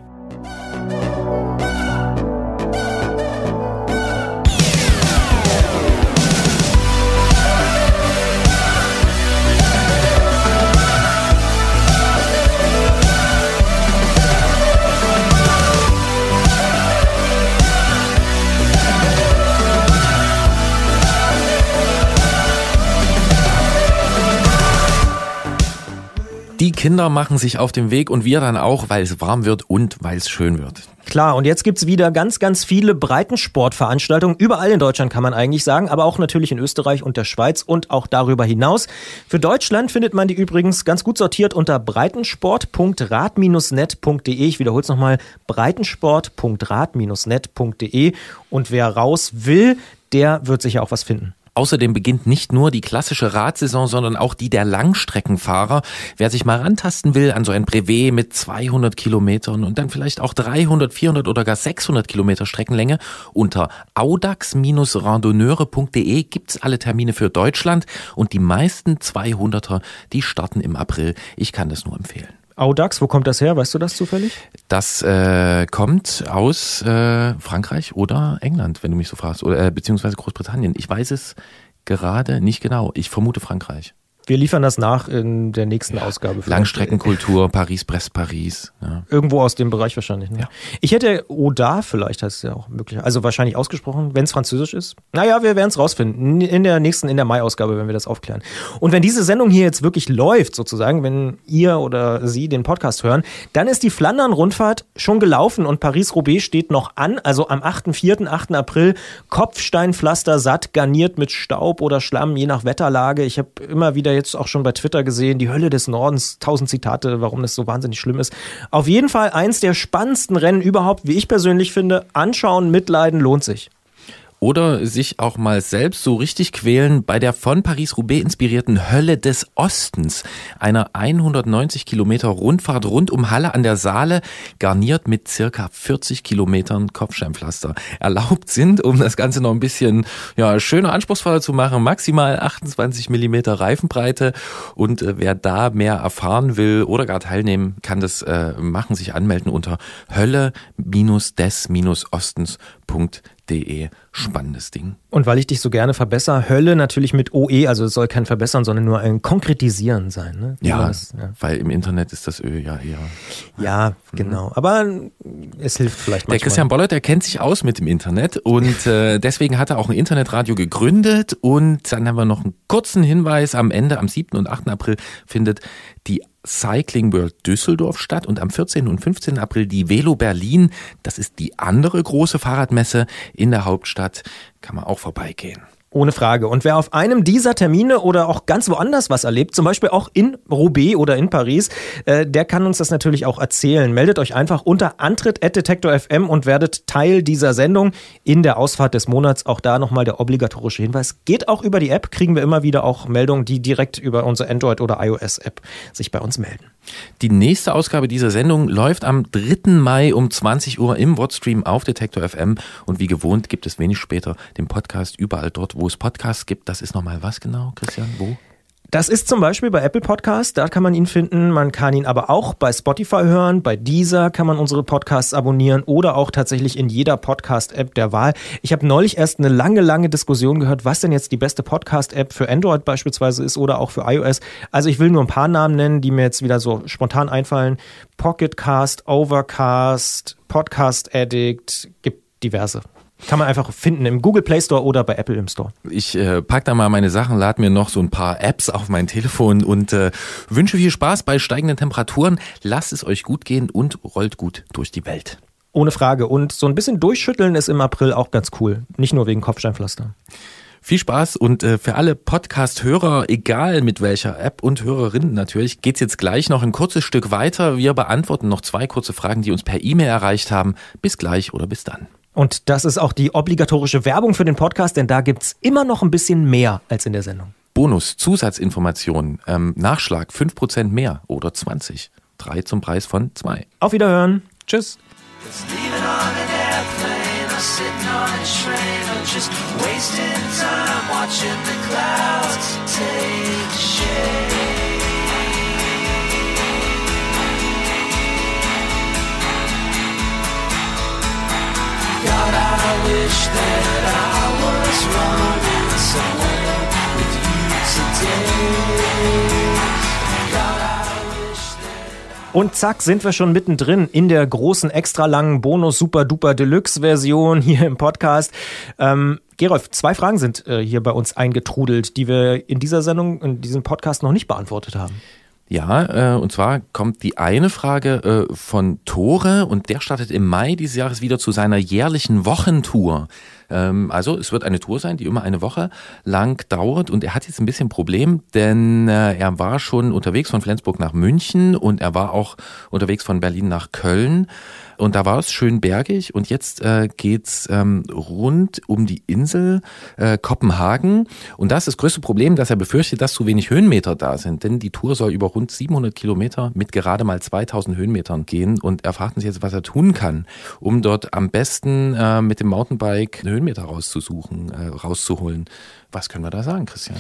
Kinder machen sich auf den Weg und wir dann auch, weil es warm wird und weil es schön wird. Klar, und jetzt gibt's wieder ganz, ganz viele Breitensportveranstaltungen. Überall in Deutschland kann man eigentlich sagen, aber auch natürlich in Österreich und der Schweiz und auch darüber hinaus. Für Deutschland findet man die übrigens ganz gut sortiert unter breitensport.rad-net.de. Ich wiederhole es nochmal, breitensport.rad-net.de. Und wer raus will, der wird sicher auch was finden. Außerdem beginnt nicht nur die klassische Radsaison, sondern auch die der Langstreckenfahrer. Wer sich mal rantasten will an so ein Brevet mit 200 Kilometern und dann vielleicht auch 300, 400 oder gar 600 Kilometer Streckenlänge, unter audax-randoneure.de gibt's alle Termine für Deutschland und die meisten 200er, die starten im April. Ich kann das nur empfehlen. Audax, wo kommt das her? Weißt du das zufällig? Das äh, kommt aus äh, Frankreich oder England, wenn du mich so fragst, oder äh, beziehungsweise Großbritannien. Ich weiß es gerade nicht genau. Ich vermute Frankreich. Wir liefern das nach in der nächsten Ausgabe. Langstreckenkultur, Paris, Brest, Paris. Ja. Irgendwo aus dem Bereich wahrscheinlich. Ne? Ja. Ich hätte Oda, vielleicht heißt es ja auch möglich, also wahrscheinlich ausgesprochen, wenn es französisch ist. Naja, wir werden es rausfinden. In der nächsten, in der Mai-Ausgabe, wenn wir das aufklären. Und wenn diese Sendung hier jetzt wirklich läuft, sozusagen, wenn ihr oder Sie den Podcast hören, dann ist die Flandern-Rundfahrt schon gelaufen und Paris-Roubaix steht noch an. Also am 8.4., 8. April, Kopfsteinpflaster satt, garniert mit Staub oder Schlamm, je nach Wetterlage. Ich habe immer wieder jetzt auch schon bei Twitter gesehen, die Hölle des Nordens, tausend Zitate, warum das so wahnsinnig schlimm ist. Auf jeden Fall eins der spannendsten Rennen überhaupt, wie ich persönlich finde. Anschauen, mitleiden lohnt sich. Oder sich auch mal selbst so richtig quälen bei der von Paris-Roubaix inspirierten Hölle des Ostens, einer 190 Kilometer Rundfahrt rund um Halle an der Saale, garniert mit circa 40 Kilometern Kopfsteinpflaster. Erlaubt sind, um das Ganze noch ein bisschen ja, schöner, anspruchsvoller zu machen, maximal 28 Millimeter Reifenbreite und äh, wer da mehr erfahren will oder gar teilnehmen, kann das äh, machen, sich anmelden unter hölle-des-ostens.de. Spannendes Ding. Und weil ich dich so gerne verbessere, Hölle natürlich mit OE, also es soll kein Verbessern, sondern nur ein Konkretisieren sein. Ne? Ja, das, ja, weil im Internet ist das Ö ja eher. Ja, genau. Aber es hilft vielleicht manchmal. Der Christian Bollert, der kennt sich aus mit dem Internet und äh, deswegen hat er auch ein Internetradio gegründet. Und dann haben wir noch einen kurzen Hinweis am Ende, am 7. und 8. April findet die Cycling World Düsseldorf statt und am 14. und 15. April die Velo Berlin. Das ist die andere große Fahrradmesse in der Hauptstadt. Kann man auch vorbeigehen. Ohne Frage. Und wer auf einem dieser Termine oder auch ganz woanders was erlebt, zum Beispiel auch in Roubaix oder in Paris, äh, der kann uns das natürlich auch erzählen. Meldet euch einfach unter antritt.detektor.fm und werdet Teil dieser Sendung in der Ausfahrt des Monats. Auch da nochmal der obligatorische Hinweis. Geht auch über die App, kriegen wir immer wieder auch Meldungen, die direkt über unsere Android- oder iOS-App sich bei uns melden. Die nächste Ausgabe dieser Sendung läuft am 3. Mai um 20 Uhr im Wordstream auf Detektor FM und wie gewohnt gibt es wenig später den Podcast überall dort, wo es Podcasts gibt. Das ist nochmal was genau, Christian? Wo? Das ist zum Beispiel bei Apple Podcast, da kann man ihn finden. Man kann ihn aber auch bei Spotify hören, bei Deezer kann man unsere Podcasts abonnieren oder auch tatsächlich in jeder Podcast-App der Wahl. Ich habe neulich erst eine lange, lange Diskussion gehört, was denn jetzt die beste Podcast-App für Android beispielsweise ist oder auch für iOS. Also ich will nur ein paar Namen nennen, die mir jetzt wieder so spontan einfallen. Pocketcast, Overcast, Podcast Addict, gibt diverse. Kann man einfach finden im Google Play Store oder bei Apple im Store. Ich äh, pack da mal meine Sachen, lade mir noch so ein paar Apps auf mein Telefon und äh, wünsche viel Spaß bei steigenden Temperaturen. Lasst es euch gut gehen und rollt gut durch die Welt. Ohne Frage. Und so ein bisschen durchschütteln ist im April auch ganz cool. Nicht nur wegen Kopfsteinpflaster. Viel Spaß und äh, für alle Podcast-Hörer, egal mit welcher App und Hörerinnen natürlich, geht's jetzt gleich noch ein kurzes Stück weiter. Wir beantworten noch zwei kurze Fragen, die uns per E-Mail erreicht haben. Bis gleich oder bis dann. Und das ist auch die obligatorische Werbung für den Podcast, denn da gibt's immer noch ein bisschen mehr als in der Sendung. Bonus, Zusatzinformationen, ähm, Nachschlag 5% mehr oder 20. Drei zum Preis von zwei. Auf Wiederhören. Tschüss. God, Und zack, sind wir schon mittendrin in der großen, extra langen Bonus Super Duper Deluxe Version hier im Podcast. Ähm, Gerolf, zwei Fragen sind äh, hier bei uns eingetrudelt, die wir in dieser Sendung, in diesem Podcast noch nicht beantwortet haben. Ja, äh, und zwar kommt die eine Frage äh, von Tore und der startet im Mai dieses Jahres wieder zu seiner jährlichen Wochentour. Ähm, also es wird eine Tour sein, die immer eine Woche lang dauert und er hat jetzt ein bisschen Problem, denn äh, er war schon unterwegs von Flensburg nach München und er war auch unterwegs von Berlin nach Köln. Und da war es schön bergig und jetzt äh, geht's ähm, rund um die Insel äh, Kopenhagen. Und da ist das größte Problem, dass er befürchtet, dass zu wenig Höhenmeter da sind. Denn die Tour soll über rund 700 Kilometer mit gerade mal 2000 Höhenmetern gehen. Und er fragt uns jetzt, was er tun kann, um dort am besten äh, mit dem Mountainbike Höhenmeter rauszusuchen, äh, rauszuholen. Was können wir da sagen, Christian?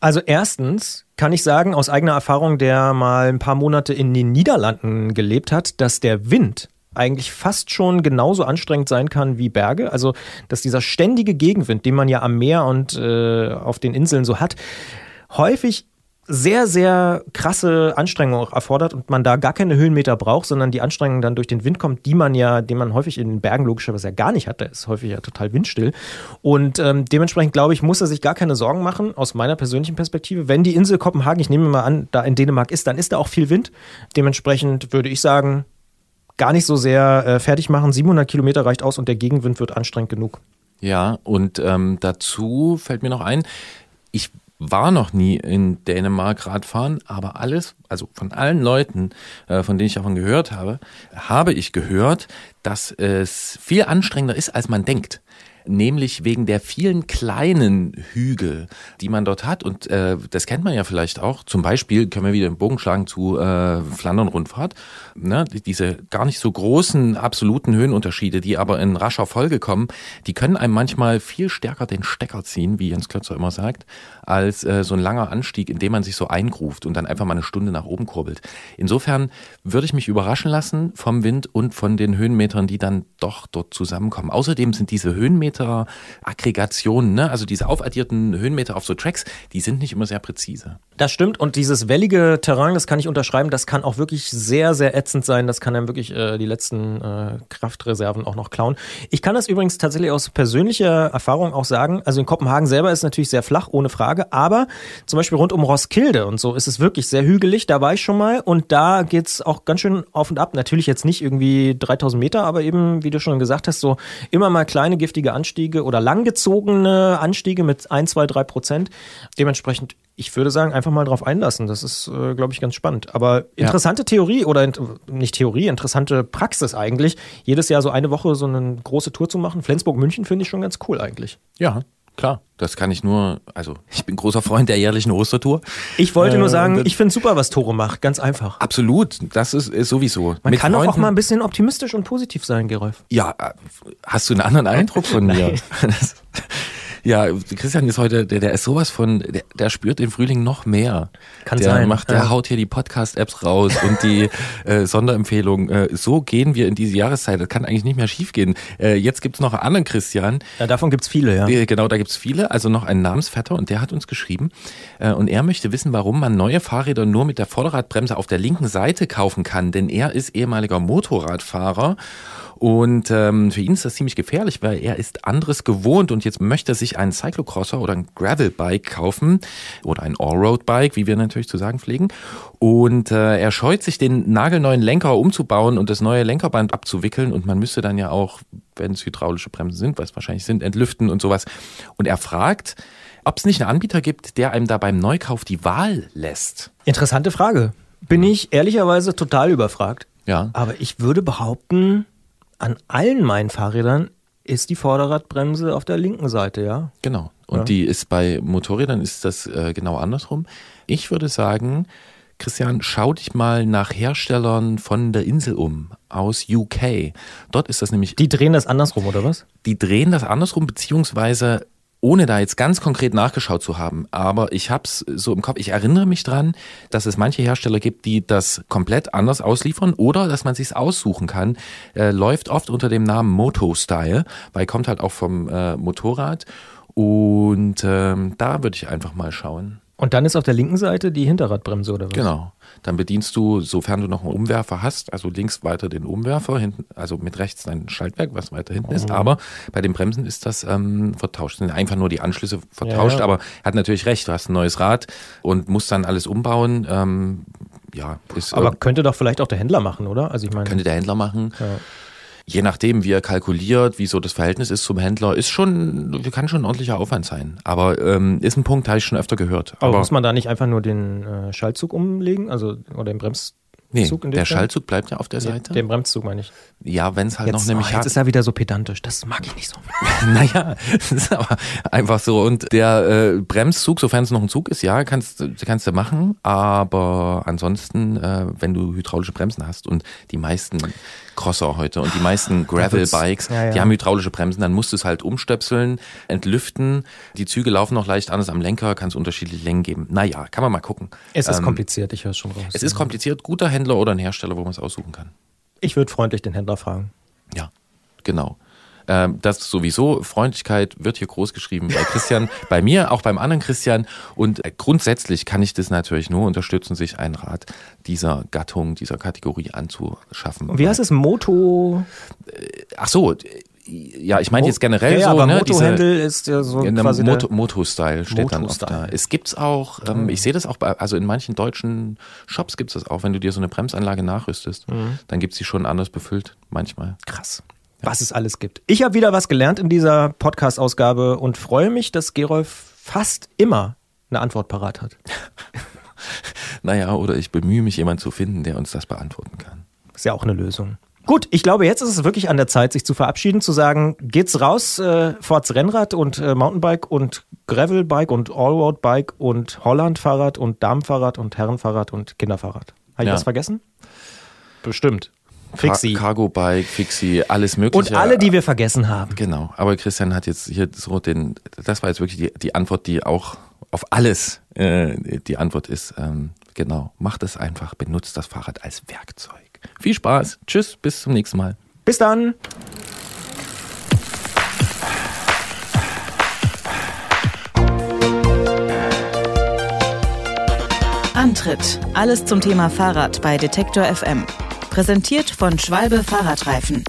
Also erstens kann ich sagen, aus eigener Erfahrung, der mal ein paar Monate in den Niederlanden gelebt hat, dass der Wind eigentlich fast schon genauso anstrengend sein kann wie Berge. Also, dass dieser ständige Gegenwind, den man ja am Meer und äh, auf den Inseln so hat, häufig sehr, sehr krasse Anstrengungen erfordert und man da gar keine Höhenmeter braucht, sondern die Anstrengung dann durch den Wind kommt, die man ja, den man häufig in den Bergen logischerweise ja gar nicht hat. Da ist häufig ja total windstill. Und ähm, dementsprechend, glaube ich, muss er sich gar keine Sorgen machen, aus meiner persönlichen Perspektive. Wenn die Insel Kopenhagen, ich nehme mal an, da in Dänemark ist, dann ist da auch viel Wind. Dementsprechend würde ich sagen, gar nicht so sehr äh, fertig machen. 700 Kilometer reicht aus und der Gegenwind wird anstrengend genug. Ja, und ähm, dazu fällt mir noch ein, ich war noch nie in Dänemark Radfahren, aber alles, also von allen Leuten, äh, von denen ich davon gehört habe, habe ich gehört, dass es viel anstrengender ist, als man denkt. Nämlich wegen der vielen kleinen Hügel, die man dort hat. Und äh, das kennt man ja vielleicht auch. Zum Beispiel können wir wieder den Bogen schlagen zu äh, Flandern-Rundfahrt. Ne? Diese gar nicht so großen absoluten Höhenunterschiede, die aber in rascher Folge kommen, die können einem manchmal viel stärker den Stecker ziehen, wie Jens Klötzer immer sagt, als äh, so ein langer Anstieg, in dem man sich so eingruft und dann einfach mal eine Stunde nach oben kurbelt. Insofern würde ich mich überraschen lassen vom Wind und von den Höhenmetern, die dann doch dort zusammenkommen. Außerdem sind diese Höhenmeter-Aggregationen, ne, also diese aufaddierten Höhenmeter auf so Tracks, die sind nicht immer sehr präzise. Das stimmt und dieses wellige Terrain, das kann ich unterschreiben, das kann auch wirklich sehr, sehr ätzend sein. Das kann einem wirklich äh, die letzten äh, Kraftreserven auch noch klauen. Ich kann das übrigens tatsächlich aus persönlicher Erfahrung auch sagen. Also in Kopenhagen selber ist es natürlich sehr flach, ohne Frage, aber zum Beispiel rund um Roskilde und so ist es wirklich sehr hügelig. Da war ich schon mal und da geht's auch ganz schön auf und ab. Natürlich jetzt nicht irgendwie 3000 Meter, aber eben, wie du schon gesagt hast, so immer mal kleine giftige Anstiege oder langgezogene Anstiege mit 1, 2, 3 Prozent. Dementsprechend ich würde sagen, einfach mal drauf einlassen. Das ist, äh, glaube ich, ganz spannend. Aber interessante ja. Theorie oder int nicht Theorie, interessante Praxis eigentlich. Jedes Jahr so eine Woche so eine große Tour zu machen. Flensburg-München finde ich schon ganz cool eigentlich. Ja, klar. Das kann ich nur, also ich bin großer Freund der jährlichen Ostertour. Ich wollte äh, nur sagen, ich finde super, was Tore macht, ganz einfach. Absolut, das ist, ist sowieso. Man Mit kann Freunden, auch mal ein bisschen optimistisch und positiv sein, Gerolf. Ja, äh, hast du einen anderen Eindruck von mir? Ja, Christian ist heute, der, der ist sowas von, der, der spürt den Frühling noch mehr. Kann der sein. Macht, der ja. haut hier die Podcast-Apps raus und die äh, Sonderempfehlungen. Äh, so gehen wir in diese Jahreszeit. Das kann eigentlich nicht mehr schiefgehen. Äh, jetzt gibt's noch einen anderen Christian. Ja, davon gibt's viele, ja. Äh, genau, da gibt's viele. Also noch einen Namensvetter und der hat uns geschrieben. Äh, und er möchte wissen, warum man neue Fahrräder nur mit der Vorderradbremse auf der linken Seite kaufen kann. Denn er ist ehemaliger Motorradfahrer und ähm, für ihn ist das ziemlich gefährlich, weil er ist anderes gewohnt und jetzt möchte er sich einen Cyclocrosser oder ein Gravelbike kaufen oder ein Allroad-Bike, wie wir natürlich zu sagen pflegen. Und äh, er scheut sich, den nagelneuen Lenker umzubauen und das neue Lenkerband abzuwickeln. Und man müsste dann ja auch, wenn es hydraulische Bremsen sind, was wahrscheinlich sind, entlüften und sowas. Und er fragt, ob es nicht einen Anbieter gibt, der einem da beim Neukauf die Wahl lässt. Interessante Frage. Bin ich ehrlicherweise total überfragt. Ja. Aber ich würde behaupten, an allen meinen Fahrrädern ist die Vorderradbremse auf der linken Seite, ja? Genau. Und ja. die ist bei Motorrädern ist das äh, genau andersrum. Ich würde sagen, Christian, schau dich mal nach Herstellern von der Insel um aus UK. Dort ist das nämlich. Die drehen das andersrum, oder was? Die drehen das andersrum, beziehungsweise ohne da jetzt ganz konkret nachgeschaut zu haben, aber ich habe es so im Kopf, ich erinnere mich dran, dass es manche Hersteller gibt, die das komplett anders ausliefern oder dass man sich aussuchen kann. Äh, läuft oft unter dem Namen Moto Style, weil kommt halt auch vom äh, Motorrad und ähm, da würde ich einfach mal schauen. Und dann ist auf der linken Seite die Hinterradbremse oder was? Genau. Dann bedienst du, sofern du noch einen Umwerfer hast, also links weiter den Umwerfer, hinten, also mit rechts dein Schaltwerk, was weiter hinten mhm. ist. Aber bei den Bremsen ist das ähm, vertauscht. Sind einfach nur die Anschlüsse vertauscht, ja, ja. aber hat natürlich recht. Du hast ein neues Rad und musst dann alles umbauen. Ähm, ja, ist, aber äh, könnte doch vielleicht auch der Händler machen, oder? Also ich meine. Könnte der Händler machen. Ja je nachdem, wie er kalkuliert, wie so das Verhältnis ist zum Händler, ist schon, kann schon ein ordentlicher Aufwand sein. Aber ähm, ist ein Punkt, habe ich schon öfter gehört. Aber, Aber muss man da nicht einfach nur den äh, Schaltzug umlegen, also oder den Brems Nee, der Schaltzug bleibt ja auf der Seite. Den Bremszug meine ich. Ja, wenn es halt jetzt, noch nämlich. Oh, jetzt ist er wieder so pedantisch. Das mag ich nicht so. naja, das ist aber einfach so. Und der äh, Bremszug, sofern es noch ein Zug ist, ja, kannst, kannst du machen. Aber ansonsten, äh, wenn du hydraulische Bremsen hast und die meisten Crosser heute und die meisten Gravel-Bikes, ja, ja. die haben hydraulische Bremsen, dann musst du es halt umstöpseln, entlüften. Die Züge laufen noch leicht anders am Lenker, kann es unterschiedliche Längen geben. Naja, kann man mal gucken. Es ist ähm, kompliziert, ich höre es schon raus. Es ist kompliziert. Guter Händler oder ein Hersteller, wo man es aussuchen kann. Ich würde freundlich den Händler fragen. Ja, genau. Ähm, das sowieso, Freundlichkeit wird hier groß geschrieben bei Christian, bei mir, auch beim anderen Christian. Und äh, grundsätzlich kann ich das natürlich nur unterstützen, sich ein Rad dieser Gattung, dieser Kategorie anzuschaffen. Wie heißt es? Moto? Äh, ach so, ja, ich meine jetzt generell ja, ja, so, aber ne, Moto-Händel ist ja so quasi Moto, Moto-Style steht Moto dann oft da. Es gibt's auch, ähm, mhm. ich sehe das auch bei, also in manchen deutschen Shops gibt's das auch, wenn du dir so eine Bremsanlage nachrüstest, mhm. dann gibt's die schon anders befüllt, manchmal. Krass. Was es alles gibt. Ich habe wieder was gelernt in dieser Podcast-Ausgabe und freue mich, dass Gerolf fast immer eine Antwort parat hat. naja, oder ich bemühe mich, jemanden zu finden, der uns das beantworten kann. Ist ja auch eine Lösung. Gut, ich glaube, jetzt ist es wirklich an der Zeit, sich zu verabschieden, zu sagen, geht's raus, äh, fahrt's Rennrad und äh, Mountainbike und Gravelbike und Allroad-Bike und Holland-Fahrrad und Damenfahrrad und Herrenfahrrad und Kinderfahrrad. Habe ich Ja. was vergessen? Bestimmt. Fixie. Car Cargo Bike, Fixie, alles mögliche. Und alle, die wir vergessen haben. Genau, aber Christian hat jetzt hier so den, das war jetzt wirklich die, die Antwort, die auch auf alles äh, die Antwort ist. Ähm, genau, macht es einfach, benutzt das Fahrrad als Werkzeug. Viel Spaß, tschüss, bis zum nächsten Mal. Bis dann. Antritt. Alles zum Thema Fahrrad bei Detektor FM. Präsentiert von Schwalbe Fahrradreifen.